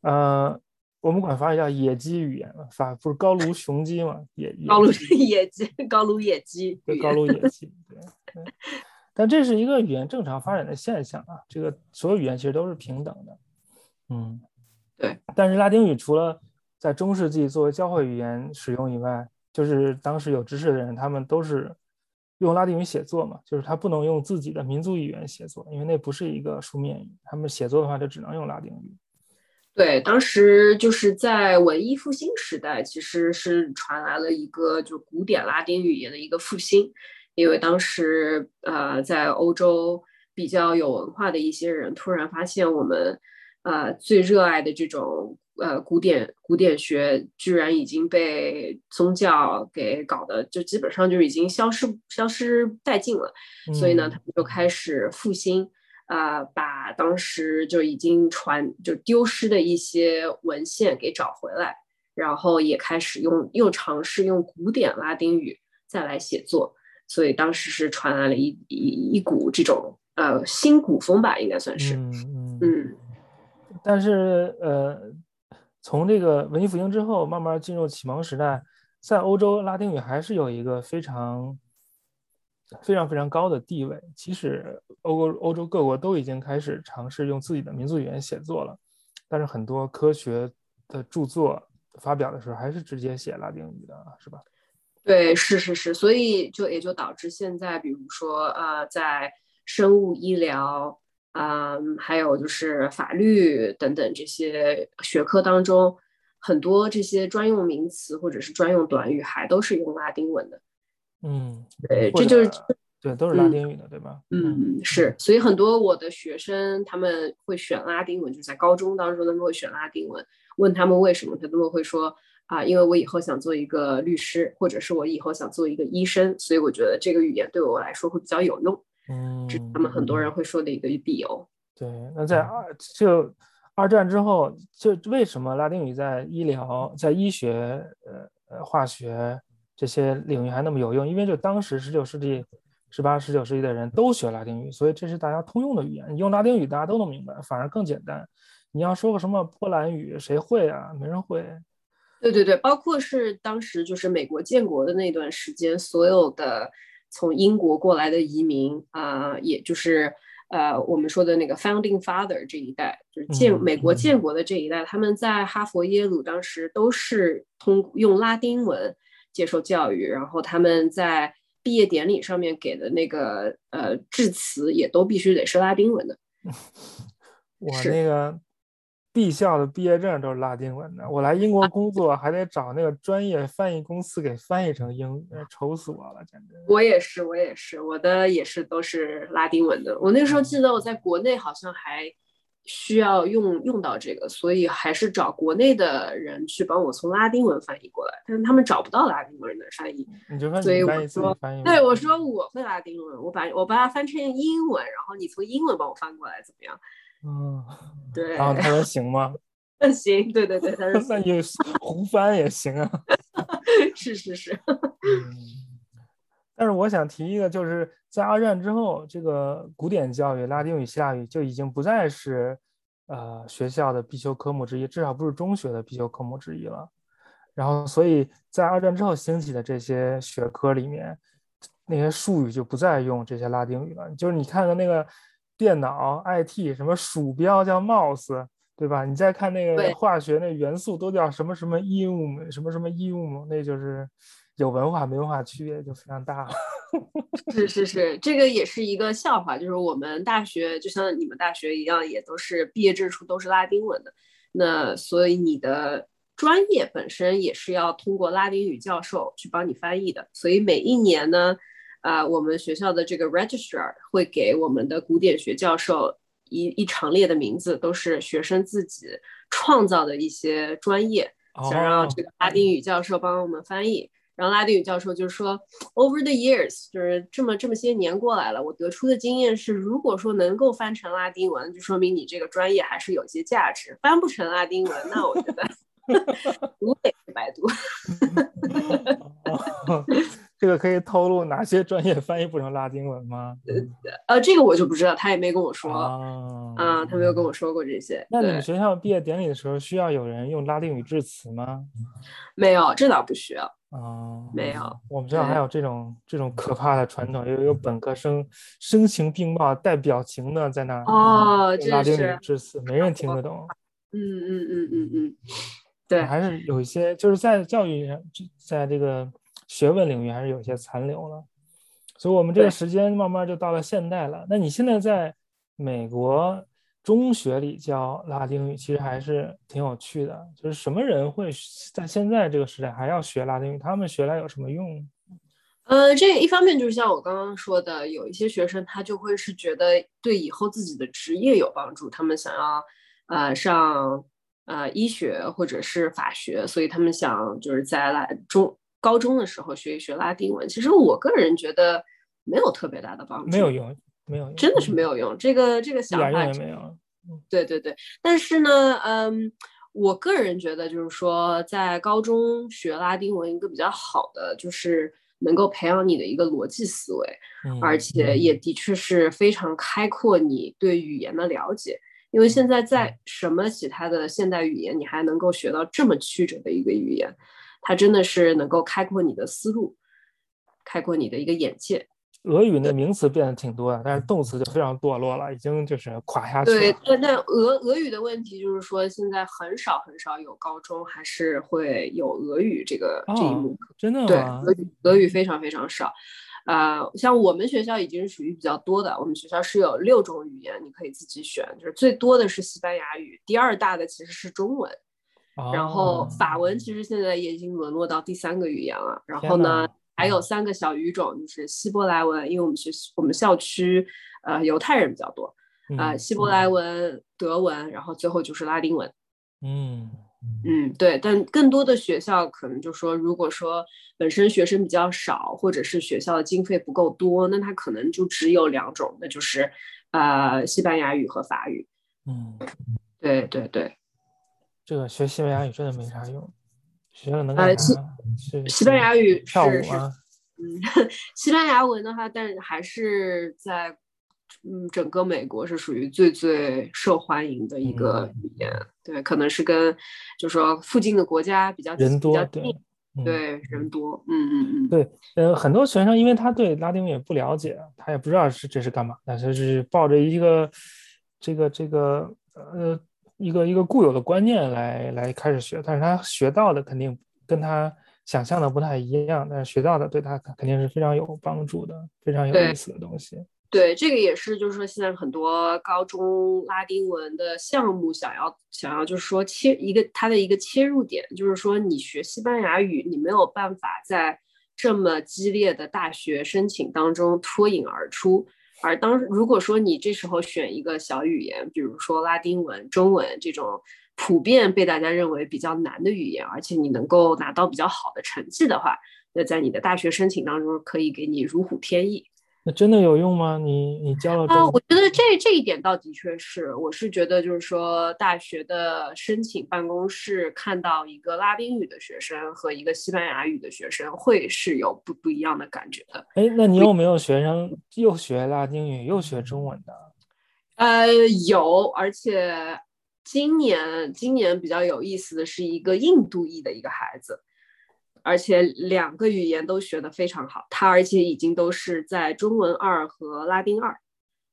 呃，我们管法语叫野鸡语言，法不是高卢雄鸡嘛？野高卢 野鸡，高卢野鸡，对，高卢野鸡。对，但这是一个语言正常发展的现象啊，这个所有语言其实都是平等的。嗯。对，但是拉丁语除了在中世纪作为教会语言使用以外，就是当时有知识的人，他们都是用拉丁语写作嘛，就是他不能用自己的民族语言写作，因为那不是一个书面语，他们写作的话就只能用拉丁语。对，当时就是在文艺复兴时代，其实是传来了一个就古典拉丁语言的一个复兴，因为当时呃在欧洲比较有文化的一些人突然发现我们。呃，最热爱的这种呃古典古典学居然已经被宗教给搞得就基本上就已经消失消失殆尽了，所以呢，他们就开始复兴，呃，把当时就已经传就丢失的一些文献给找回来，然后也开始用又尝试用古典拉丁语再来写作，所以当时是传来了一一一股这种呃新古风吧，应该算是，嗯。嗯。但是，呃，从这个文艺复兴之后，慢慢进入启蒙时代，在欧洲，拉丁语还是有一个非常、非常、非常高的地位。即使欧欧洲各国都已经开始尝试用自己的民族语言写作了，但是很多科学的著作发表的时候，还是直接写拉丁语的，是吧？对，是是是，所以就也就导致现在，比如说，呃，在生物医疗。嗯，还有就是法律等等这些学科当中，很多这些专用名词或者是专用短语还都是用拉丁文的。嗯，对，这就是对，都是拉丁语的，对吧？嗯，是。所以很多我的学生他们会选拉丁文，就是在高中当中他们会选拉丁文。问他们为什么，他们会说啊，因为我以后想做一个律师，或者是我以后想做一个医生，所以我觉得这个语言对我来说会比较有用。嗯，这是他们很多人会说的一个理由。对，那在二就二战之后，就为什么拉丁语在医疗、在医学、呃呃化学这些领域还那么有用？因为就当时十九世纪、十八、十九世纪的人都学拉丁语，所以这是大家通用的语言。你用拉丁语，大家都能明白，反而更简单。你要说个什么波兰语，谁会啊？没人会。对对对，包括是当时就是美国建国的那段时间，所有的。从英国过来的移民啊，也就是呃我们说的那个 founding father 这一代，就是建美国建国的这一代，他们在哈佛、耶鲁当时都是通用拉丁文接受教育，然后他们在毕业典礼上面给的那个呃致辞也都必须得是拉丁文的。我那个。毕校的毕业证都是拉丁文的，我来英国工作还得找那个专业翻译公司给翻译成英，愁死我了，简直。我也是，我也是，我的也是都是拉丁文的。我那时候记得我在国内好像还需要用用到这个，所以还是找国内的人去帮我从拉丁文翻译过来，但是他们找不到拉丁文的翻译，你就所以我说，对我说我会拉丁文，我把我把它翻成英文，然后你从英文帮我翻过来，怎么样？嗯，对。然后他说 行吗？那行，对对对，他说 那你胡翻也行啊。是是是。嗯。但是我想提一个，就是在二战之后，这个古典教育拉丁语、希腊语就已经不再是呃学校的必修科目之一，至少不是中学的必修科目之一了。然后，所以在二战之后兴起的这些学科里面，那些术语就不再用这些拉丁语了。就是你看看那个。电脑 IT 什么鼠标叫 mouse，对吧？你再看那个化学，那元素都叫什么什么 ium，什么什么 ium，那就是有文化没文化区别就非常大了。是是是，这个也是一个笑话，就是我们大学就像你们大学一样，也都是毕业证书都是拉丁文的。那所以你的专业本身也是要通过拉丁语教授去帮你翻译的。所以每一年呢。啊，我们学校的这个 registrar 会给我们的古典学教授一一长列的名字，都是学生自己创造的一些专业，想让这个拉丁语教授帮我们翻译。然后拉丁语教授就说，over the years，就是这么这么些年过来了，我得出的经验是，如果说能够翻成拉丁文，就说明你这个专业还是有些价值；翻不成拉丁文，那我觉得 读也是白读。这个可以透露哪些专业翻译不成拉丁文吗？呃，这个我就不知道，他也没跟我说。啊，他没有跟我说过这些。那你们学校毕业典礼的时候需要有人用拉丁语致辞吗？没有，这倒不需要。啊，没有。我们学校还有这种这种可怕的传统，有有本科生声情并茂、带表情的在那儿哦，拉丁语致辞，没人听得懂。嗯嗯嗯嗯嗯，对，还是有一些就是在教育上，在这个。学问领域还是有些残留了，所以我们这个时间慢慢就到了现代了。那你现在在美国中学里教拉丁语，其实还是挺有趣的。就是什么人会在现在这个时代还要学拉丁语？他们学来有什么用？呃，这一方面就是像我刚刚说的，有一些学生他就会是觉得对以后自己的职业有帮助，他们想要呃上。呃医学或者是法学，所以他们想就是在来中高中的时候学一学拉丁文。其实我个人觉得没有特别大的帮助，没有用，没有用，真的是没有用。这个这个想法也没有。对对对，但是呢，嗯，我个人觉得就是说，在高中学拉丁文一个比较好的就是能够培养你的一个逻辑思维，而且也的确是非常开阔你对语言的了解。因为现在在什么其他的现代语言，你还能够学到这么曲折的一个语言，它真的是能够开阔你的思路，开阔你的一个眼界。俄语那名词变得挺多的，但是动词就非常堕落了，已经就是垮下去了。对，但但俄俄语的问题就是说，现在很少很少有高中还是会有俄语这个这一幕课。真的吗？对，俄语俄语非常非常少。呃，像我们学校已经是属于比较多的，我们学校是有六种语言，你可以自己选，就是最多的是西班牙语，第二大的其实是中文，然后法文其实现在也已经沦落到第三个语言了。然后呢？还有三个小语种，就是希伯来文，因为我们学我们校区呃犹太人比较多，呃，希伯来文、德文，然后最后就是拉丁文。嗯嗯，对。但更多的学校可能就说，如果说本身学生比较少，或者是学校的经费不够多，那他可能就只有两种，那就是呃西班牙语和法语。嗯，对对对，这个学西班牙语真的没啥用。学了能干啥？是西班牙语跳舞吗？嗯，西班牙文的话，但还是在嗯整个美国是属于最最受欢迎的一个语言。对，可能是跟就说附近的国家比较人多，对对人多。嗯嗯嗯，对，呃，很多学生因为他对拉丁语也不了解，他也不知道是这是干嘛，但是是抱着一个这个这个呃。一个一个固有的观念来来开始学，但是他学到的肯定跟他想象的不太一样，但是学到的对他肯定是非常有帮助的，非常有意思的东西。对，这个也是，就是说现在很多高中拉丁文的项目想要想要就是说切一个它的一个切入点，就是说你学西班牙语，你没有办法在这么激烈的大学申请当中脱颖而出。而当如果说你这时候选一个小语言，比如说拉丁文、中文这种普遍被大家认为比较难的语言，而且你能够拿到比较好的成绩的话，那在你的大学申请当中可以给你如虎添翼。那真的有用吗？你你教了啊？我觉得这这一点倒的确是，我是觉得就是说，大学的申请办公室看到一个拉丁语的学生和一个西班牙语的学生，会是有不不一样的感觉的。哎，那你有没有学生又学拉丁语又学中文的？呃，有，而且今年今年比较有意思的是一个印度裔的一个孩子。而且两个语言都学得非常好，他而且已经都是在中文二和拉丁二。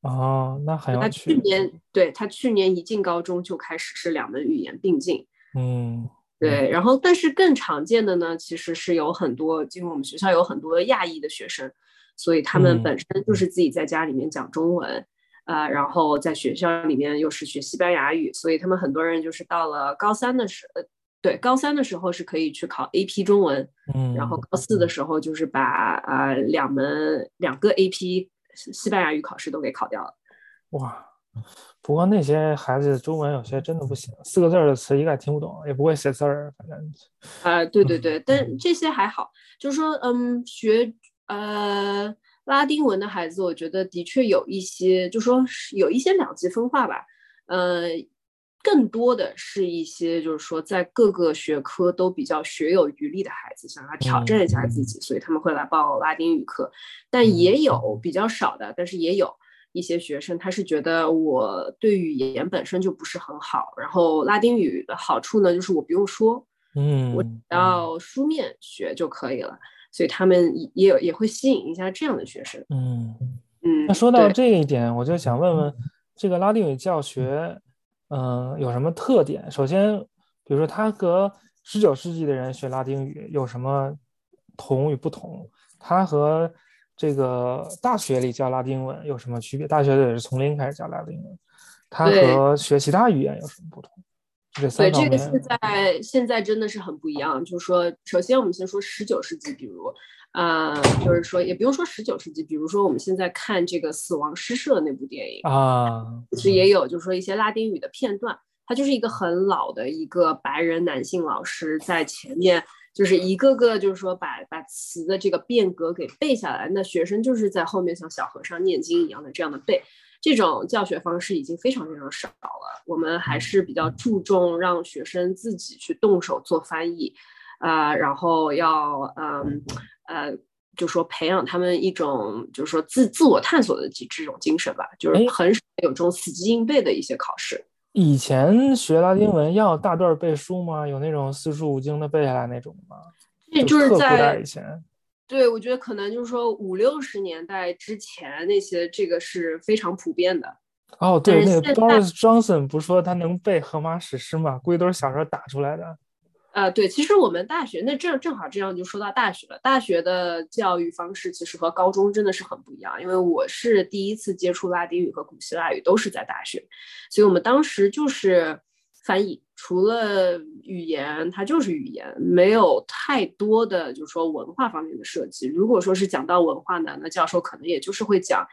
哦，那很他去年对他去年一进高中就开始是两门语言并进。嗯，对。然后，但是更常见的呢，其实是有很多，因为我们学校有很多亚裔的学生，所以他们本身就是自己在家里面讲中文，呃，然后在学校里面又是学西班牙语，所以他们很多人就是到了高三的时候。对，高三的时候是可以去考 AP 中文，嗯，然后高四的时候就是把啊两门两个 AP 西班牙语考试都给考掉了。哇，不过那些孩子中文有些真的不行，四个字的词一概听不懂，也不会写字儿，反正。啊，对对对，但这些还好，就是说，嗯，学呃拉丁文的孩子，我觉得的确有一些，就说有一些两极分化吧，呃。更多的是一些，就是说，在各个学科都比较学有余力的孩子，想要挑战一下自己，所以他们会来报拉丁语课。但也有比较少的，但是也有一些学生，他是觉得我对语言本身就不是很好，然后拉丁语的好处呢，就是我不用说，嗯，我只要书面学就可以了，所以他们也有也会吸引一下这样的学生。嗯嗯。那说到这一点，我就想问问这个拉丁语教学。嗯，有什么特点？首先，比如说，他和十九世纪的人学拉丁语有什么同与不同？他和这个大学里教拉丁文有什么区别？大学里是从零开始教拉丁文，他和学其他语言有什么不同？这三对，这个现在现在真的是很不一样。就是说，首先我们先说十九世纪，比如。啊，就是说，也不用说十九世纪，比如说我们现在看这个《死亡诗社》那部电影啊，其实也有，就是说一些拉丁语的片段。他就是一个很老的一个白人男性老师在前面，就是一个个就是说把把词的这个变革给背下来，那学生就是在后面像小和尚念经一样的这样的背。这种教学方式已经非常非常少了，我们还是比较注重让学生自己去动手做翻译，啊，然后要嗯呃，就说培养他们一种就是说自自我探索的这这种精神吧，就是很少有这种死记硬背的一些考试。以前学拉丁文要大段背书吗？有那种四书五经的背下来那种吗？这就是在以前。对，我觉得可能就是说五六十年代之前那些，这个是非常普遍的。哦，对，那个 Boris Johnson 不说他能背荷马史诗吗？估计都是小时候打出来的。呃，对，其实我们大学那正正好这样就说到大学了。大学的教育方式其实和高中真的是很不一样，因为我是第一次接触拉丁语和古希腊语都是在大学，所以我们当时就是翻译。除了语言，它就是语言，没有太多的就是说文化方面的设计。如果说是讲到文化呢，那教授可能也就是会讲，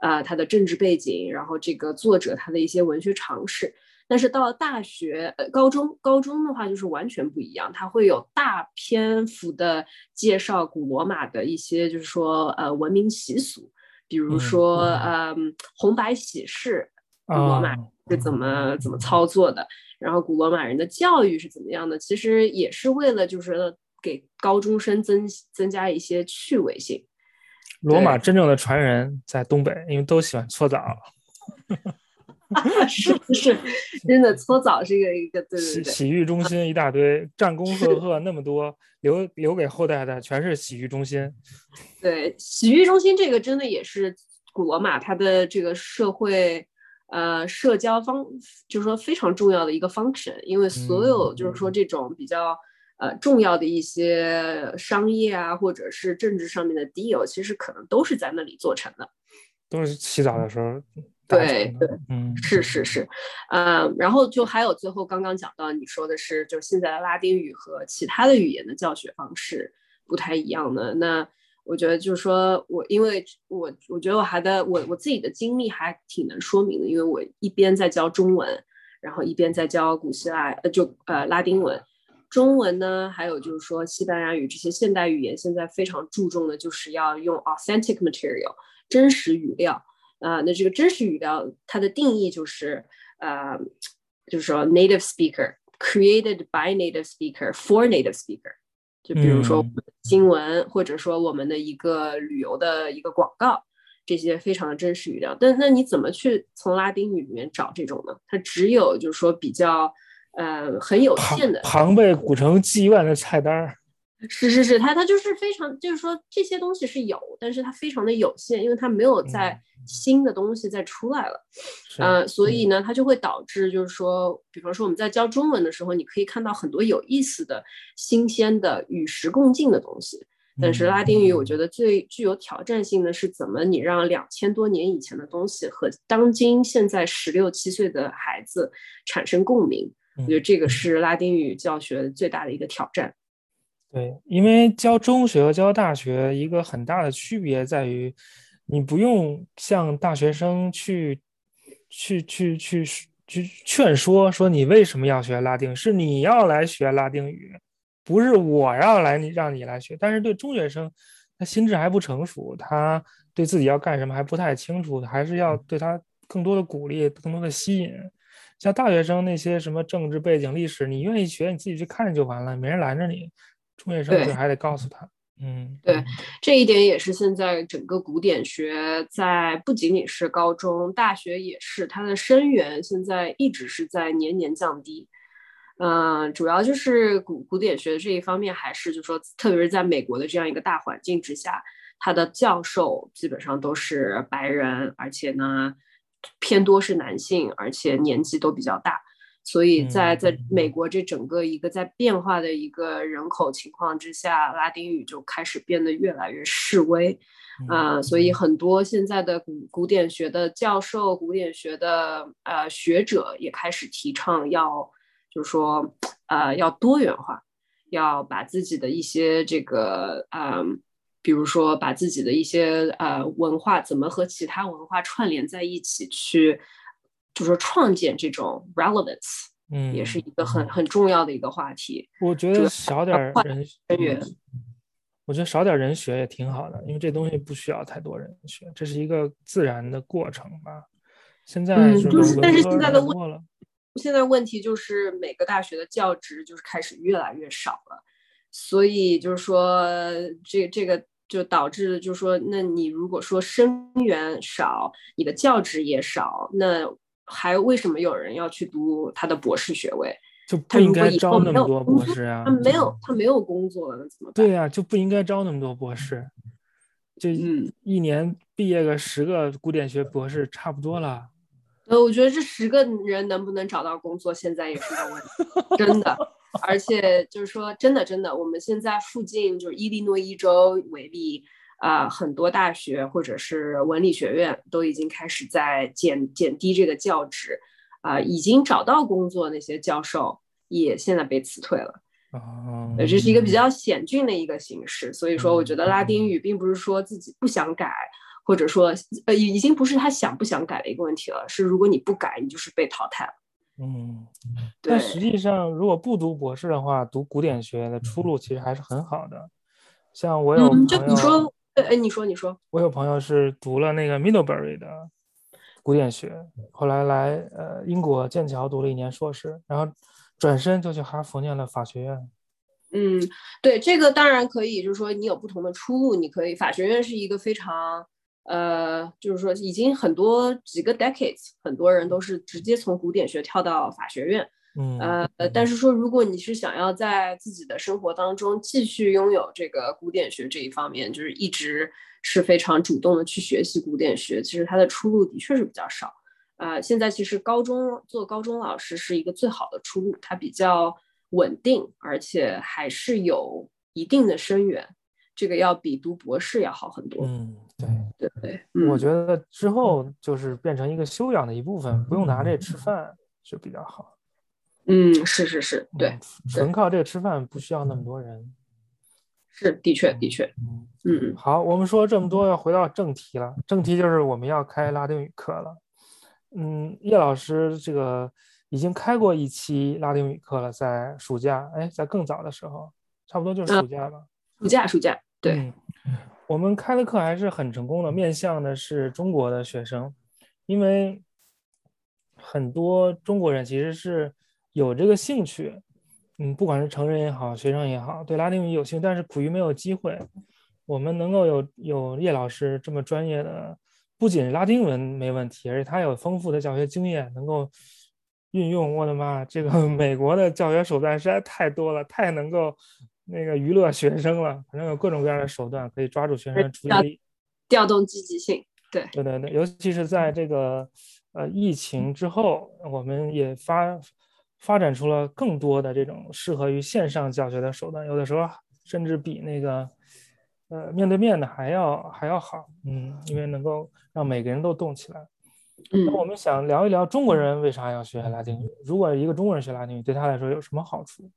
呃，他的政治背景，然后这个作者他的一些文学常识。但是到了大学、呃高中，高中的话就是完全不一样，它会有大篇幅的介绍古罗马的一些就是说呃文明习俗，比如说呃红白喜事，古罗马是怎么怎么操作的。然后古罗马人的教育是怎么样的？其实也是为了就是给高中生增增加一些趣味性。罗马真正的传人在东北，因为都喜欢搓澡。是不是？真的搓澡是一个一个对对对。洗浴中心一大堆，战功赫赫那么多，留留给后代的全是洗浴中心。对，洗浴中心这个真的也是古罗马它的这个社会。呃，社交方就是说非常重要的一个 function，因为所有就是说这种比较呃重要的一些商业啊，或者是政治上面的 deal，其实可能都是在那里做成的。都是洗澡的时候。对对，嗯，是是是，嗯，然后就还有最后刚刚讲到你说的是，就现在的拉丁语和其他的语言的教学方式不太一样的。那。我觉得就是说，我因为我我觉得我还在我我自己的经历还挺能说明的，因为我一边在教中文，然后一边在教古希腊呃就呃拉丁文，中文呢，还有就是说西班牙语这些现代语言，现在非常注重的就是要用 authentic material 真实语料啊，那这个真实语料它的定义就是呃就是说 native speaker created by native speaker for native speaker。就比如说新闻，或者说我们的一个旅游的一个广告，这些非常的真实语料。但那你怎么去从拉丁语里面找这种呢？它只有就是说比较呃很有限的庞贝古城妓院的菜单儿。是是是，它它就是非常，就是说这些东西是有，但是它非常的有限，因为它没有在新的东西再出来了，嗯，所以呢，它就会导致，就是说，比方说我们在教中文的时候，你可以看到很多有意思的、新鲜的、与时共进的东西，但是拉丁语，我觉得最具有挑战性的是，怎么你让两千多年以前的东西和当今现在十六七岁的孩子产生共鸣？我觉得这个是拉丁语教学最大的一个挑战。对，因为教中学和教大学一个很大的区别在于，你不用向大学生去去去去去劝说说你为什么要学拉丁，是你要来学拉丁语，不是我要来你让你来学。但是对中学生，他心智还不成熟，他对自己要干什么还不太清楚，还是要对他更多的鼓励，更多的吸引。像大学生那些什么政治背景、历史，你愿意学你自己去看就完了，没人拦着你。中学生就还得告诉他，嗯，对，这一点也是现在整个古典学在不仅仅是高中、大学也是，它的生源现在一直是在年年降低。嗯，主要就是古古典学这一方面，还是就说，特别是在美国的这样一个大环境之下，他的教授基本上都是白人，而且呢偏多是男性，而且年纪都比较大。所以在在美国这整个一个在变化的一个人口情况之下，拉丁语就开始变得越来越示威，啊，所以很多现在的古古典学的教授、古典学的呃学者也开始提倡要，就是说呃要多元化，要把自己的一些这个嗯，比如说把自己的一些呃文化怎么和其他文化串联在一起去。就是说，创建这种 relevance，嗯，也是一个很很重要的一个话题。我觉得少点人学，我觉得少点人学也挺好的，因为这东西不需要太多人学，这是一个自然的过程吧。现在嗯，就是但是现在的问了，现在问题就是每个大学的教职就是开始越来越少了，所以就是说这这个就导致就是说，那你如果说生源少，你的教职也少，那还为什么有人要去读他的博士学位？就不应该招那么多博士啊！他没有他没有工作了，那怎么办？对呀，就不应该招那么多博士，就嗯，一年毕业个十个古典学博士差不多了。呃，我觉得这十个人能不能找到工作，现在也是个问题，真的。而且就是说，真的真的，我们现在附近就是伊利诺伊州为例。啊，很多大学或者是文理学院都已经开始在减减低这个教职，啊，已经找到工作那些教授也现在被辞退了。哦，这是一个比较险峻的一个形式。所以说，我觉得拉丁语并不是说自己不想改，或者说呃，已经不是他想不想改的一个问题了，是如果你不改，你就是被淘汰了。嗯，对。但实际上，如果不读博士的话，读古典学的出路其实还是很好的。像我有朋友，就你说。哎哎，你说，你说，我有朋友是读了那个 Middlebury 的古典学，后来来呃英国剑桥读了一年硕士，然后转身就去哈佛念了法学院。嗯，对，这个当然可以，就是说你有不同的出路，你可以法学院是一个非常呃，就是说已经很多几个 decades，很多人都是直接从古典学跳到法学院。嗯呃，但是说，如果你是想要在自己的生活当中继续拥有这个古典学这一方面，就是一直是非常主动的去学习古典学，其实它的出路的确是比较少。呃，现在其实高中做高中老师是一个最好的出路，它比较稳定，而且还是有一定的生源，这个要比读博士要好很多。嗯，对对对，我觉得之后就是变成一个修养的一部分，不用拿这吃饭就比较好。嗯，是是是，对，纯靠这个吃饭不需要那么多人，是的确的确，嗯嗯，好，我们说这么多，要回到正题了。正题就是我们要开拉丁语课了。嗯，叶老师这个已经开过一期拉丁语课了，在暑假，哎，在更早的时候，差不多就是暑假吧。暑假，暑假，对，嗯，我们开的课还是很成功的，面向的是中国的学生，因为很多中国人其实是。有这个兴趣，嗯，不管是成人也好，学生也好，对拉丁语有兴趣，但是苦于没有机会。我们能够有有叶老师这么专业的，不仅拉丁文没问题，而且他有丰富的教学经验，能够运用。我的妈，这个 美国的教学手段实在太多了，太能够那个娱乐学生了。反正有各种各样的手段可以抓住学生的注意力，调动积极性。对对对对，尤其是在这个呃疫情之后，我们也发。发展出了更多的这种适合于线上教学的手段，有的时候甚至比那个呃面对面的还要还要好，嗯，因为能够让每个人都动起来。那我们想聊一聊中国人为啥要学拉丁语？如果一个中国人学拉丁语，对他来说有什么好处？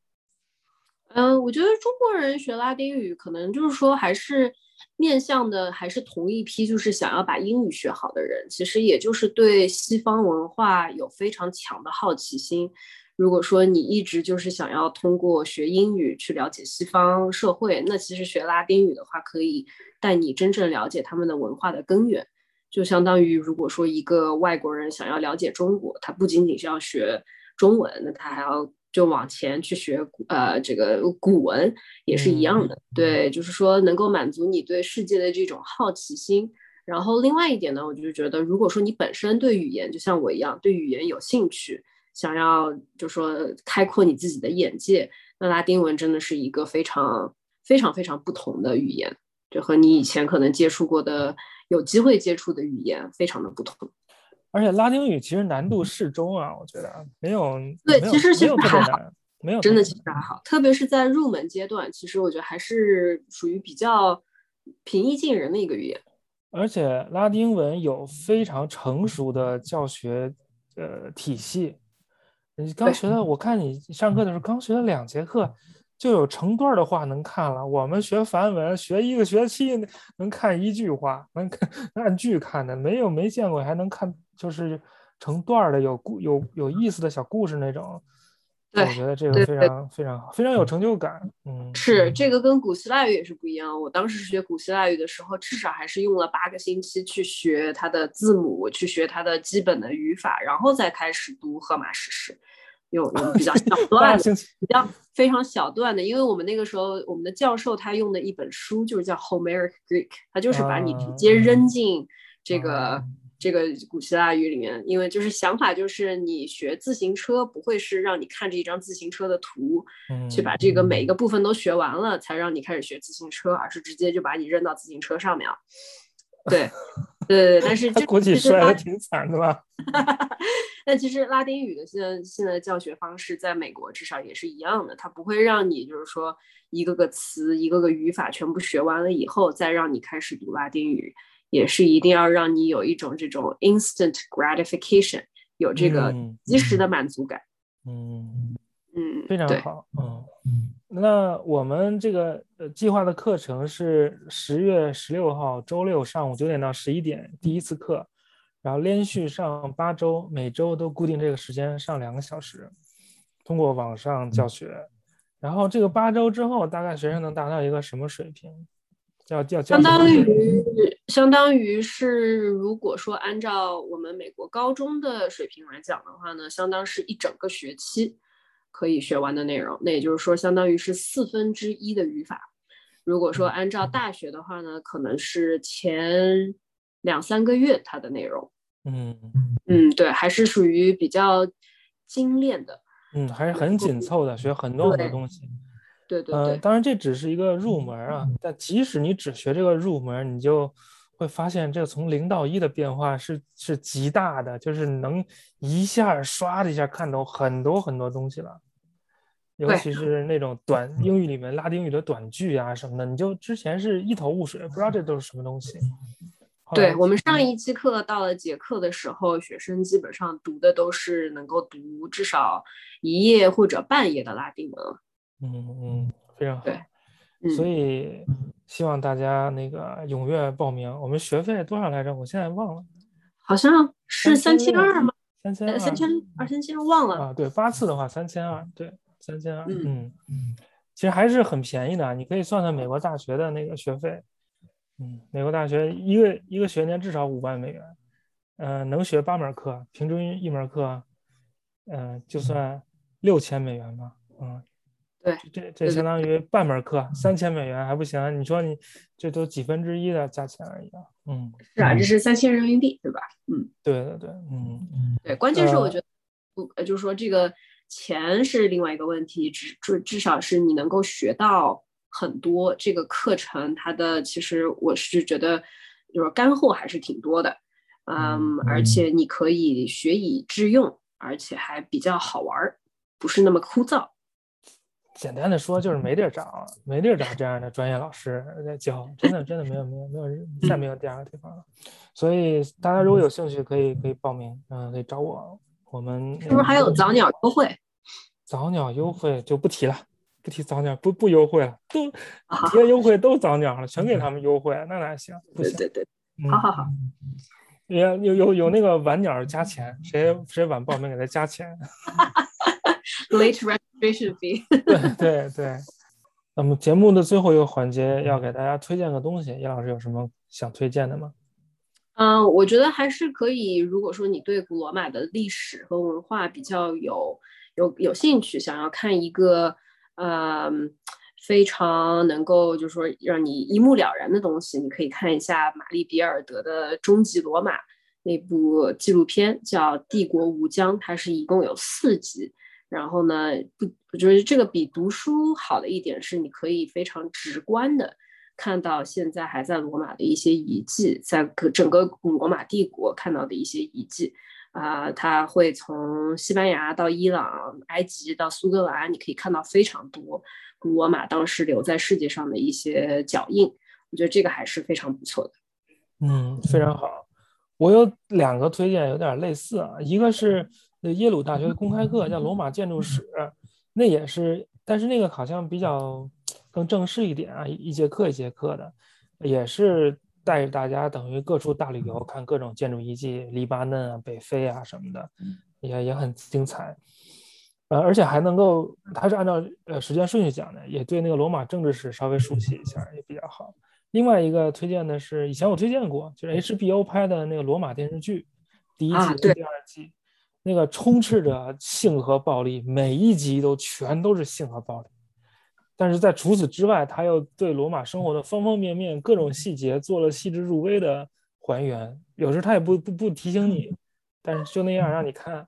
嗯，我觉得中国人学拉丁语，可能就是说还是面向的还是同一批，就是想要把英语学好的人，其实也就是对西方文化有非常强的好奇心。如果说你一直就是想要通过学英语去了解西方社会，那其实学拉丁语的话，可以带你真正了解他们的文化的根源。就相当于，如果说一个外国人想要了解中国，他不仅仅是要学中文，那他还要就往前去学呃这个古文，也是一样的。对，就是说能够满足你对世界的这种好奇心。然后另外一点呢，我就觉得，如果说你本身对语言就像我一样，对语言有兴趣。想要就说开阔你自己的眼界，那拉丁文真的是一个非常非常非常不同的语言，就和你以前可能接触过的、有机会接触的语言非常的不同。而且拉丁语其实难度适中啊，我觉得没有对，其实其实还好，没有真的其实还好，特别是在入门阶段，其实我觉得还是属于比较平易近人的一个语言。而且拉丁文有非常成熟的教学呃体系。你刚学的，我看你上课的时候刚学了两节课，就有成段的话能看了。我们学梵文学一个学期能看一句话，能看按句看的，没有没见过还能看就是成段的有故有有意思的小故事那种。对，我觉得这个非常非常好，非常有成就感。嗯，是这个跟古希腊语也是不一样。我当时学古希腊语的时候，至少还是用了八个星期去学它的字母，去学它的基本的语法，然后再开始读荷马史诗。有有比较小 段的，比较非常小段的，因为我们那个时候我们的教授他用的一本书就是叫 Homeric Greek，他就是把你直接扔进这个这个古希腊语里面，因为就是想法就是你学自行车不会是让你看着一张自行车的图，去把这个每一个部分都学完了才让你开始学自行车，而是直接就把你扔到自行车上面了。对，对对，但是这估计摔的挺惨的吧？但其实拉丁语的现在现在教学方式，在美国至少也是一样的，它不会让你就是说一个个词、一个个语法全部学完了以后，再让你开始读拉丁语，也是一定要让你有一种这种 instant gratification，有这个及时的满足感。嗯嗯，非常好。嗯。那我们这个呃计划的课程是十月十六号周六上午九点到十一点第一次课，然后连续上八周，每周都固定这个时间上两个小时，通过网上教学。然后这个八周之后，大概学生能达到一个什么水平？叫叫相当于相当于是如果说按照我们美国高中的水平来讲的话呢，相当是一整个学期。可以学完的内容，那也就是说，相当于是四分之一的语法。如果说按照大学的话呢，可能是前两三个月它的内容。嗯嗯，对，还是属于比较精炼的。嗯，还是很紧凑的，学很多很多东西。对对对。当然这只是一个入门啊，但即使你只学这个入门，你就会发现这个从零到一的变化是是极大的，就是能一下刷的一下看懂很多很多东西了。尤其是那种短英语里面拉丁语的短句啊什么的，你就之前是一头雾水，不知道这都是什么东西。对我们上一期课到了结课的时候，学生基本上读的都是能够读至少一页或者半页的拉丁文。嗯嗯，非常好。对，所以希望大家那个踊跃报名。我们学费多少来着？我现在忘了，好像是三千二吗？三千二，三千二三千忘了啊。对，八次的话三千二。对。三千二，嗯嗯，其实还是很便宜的。你可以算算美国大学的那个学费，嗯，美国大学一个一个学年至少五万美元，嗯，能学八门课，平均一门课，嗯，就算六千美元吧，嗯，对，这这相当于半门课三千美元还不行？你说你这都几分之一的价钱而已啊，嗯，是啊，这是三千人民币，对吧？嗯，对对对，嗯嗯，对，关键是我觉得不，就是说这个。钱是另外一个问题，至至至少是你能够学到很多。这个课程它的其实我是觉得就是干货还是挺多的，嗯，而且你可以学以致用，而且还比较好玩儿，不是那么枯燥。简单的说就是没地儿找，没地儿找这样的专业老师在教，真的真的没有没有没有再没有第二个地方了。所以大家如果有兴趣，可以可以报名，嗯，可以找我。我们是不是还有早鸟优惠？早鸟优惠就不提了，不提早鸟，不不优惠了，都提了优惠都早鸟了，全给他们优惠，那哪行？不行。对对对，好好好。有有有有那个晚鸟加钱，谁谁晚报名给他加钱。Late registration fee。对对对。那么节目的最后一个环节，要给大家推荐个东西，叶老师有什么想推荐的吗？嗯，我觉得还是可以。如果说你对古罗马的历史和文化比较有有有兴趣，想要看一个呃非常能够就是说让你一目了然的东西，你可以看一下玛丽比尔德的《终极罗马》那部纪录片，叫《帝国无疆》，它是一共有四集。然后呢，不，我觉得这个比读书好的一点是，你可以非常直观的。看到现在还在罗马的一些遗迹，在整个古罗马帝国看到的一些遗迹，啊，他会从西班牙到伊朗、埃及到苏格兰，你可以看到非常多古罗马当时留在世界上的一些脚印。我觉得这个还是非常不错的。嗯，非常好。我有两个推荐，有点类似啊，一个是耶鲁大学的公开课，叫《罗马建筑史》，那也是，但是那个好像比较。更正式一点啊，一节课一节课的，也是带着大家等于各处大旅游，看各种建筑遗迹，黎巴嫩啊、北非啊什么的，也也很精彩。呃，而且还能够，他是按照呃时间顺序讲的，也对那个罗马政治史稍微熟悉一下，也比较好。另外一个推荐的是，以前我推荐过，就是 HBO 拍的那个罗马电视剧，第一季和第二季，那个充斥着性和暴力，每一集都全都是性和暴力。但是在除此之外，他又对罗马生活的方方面面、各种细节做了细致入微的还原。有时他也不不不提醒你，但是就那样让你看。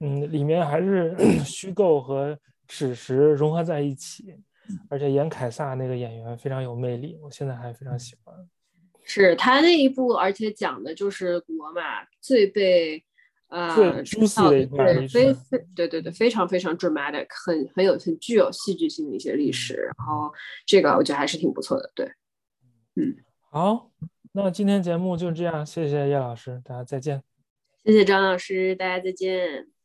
嗯，里面还是 虚构和史实融合在一起，而且演凯撒那个演员非常有魅力，我现在还非常喜欢。是他那一部，而且讲的就是罗马最被呃最 juicy 的一块对非非对对对非常非常 dramatic，很很有很具有戏剧性的一些历史。然后这个我觉得还是挺不错的。对，嗯，好，那今天节目就这样，谢谢叶老师，大家再见。谢谢张老师，大家再见。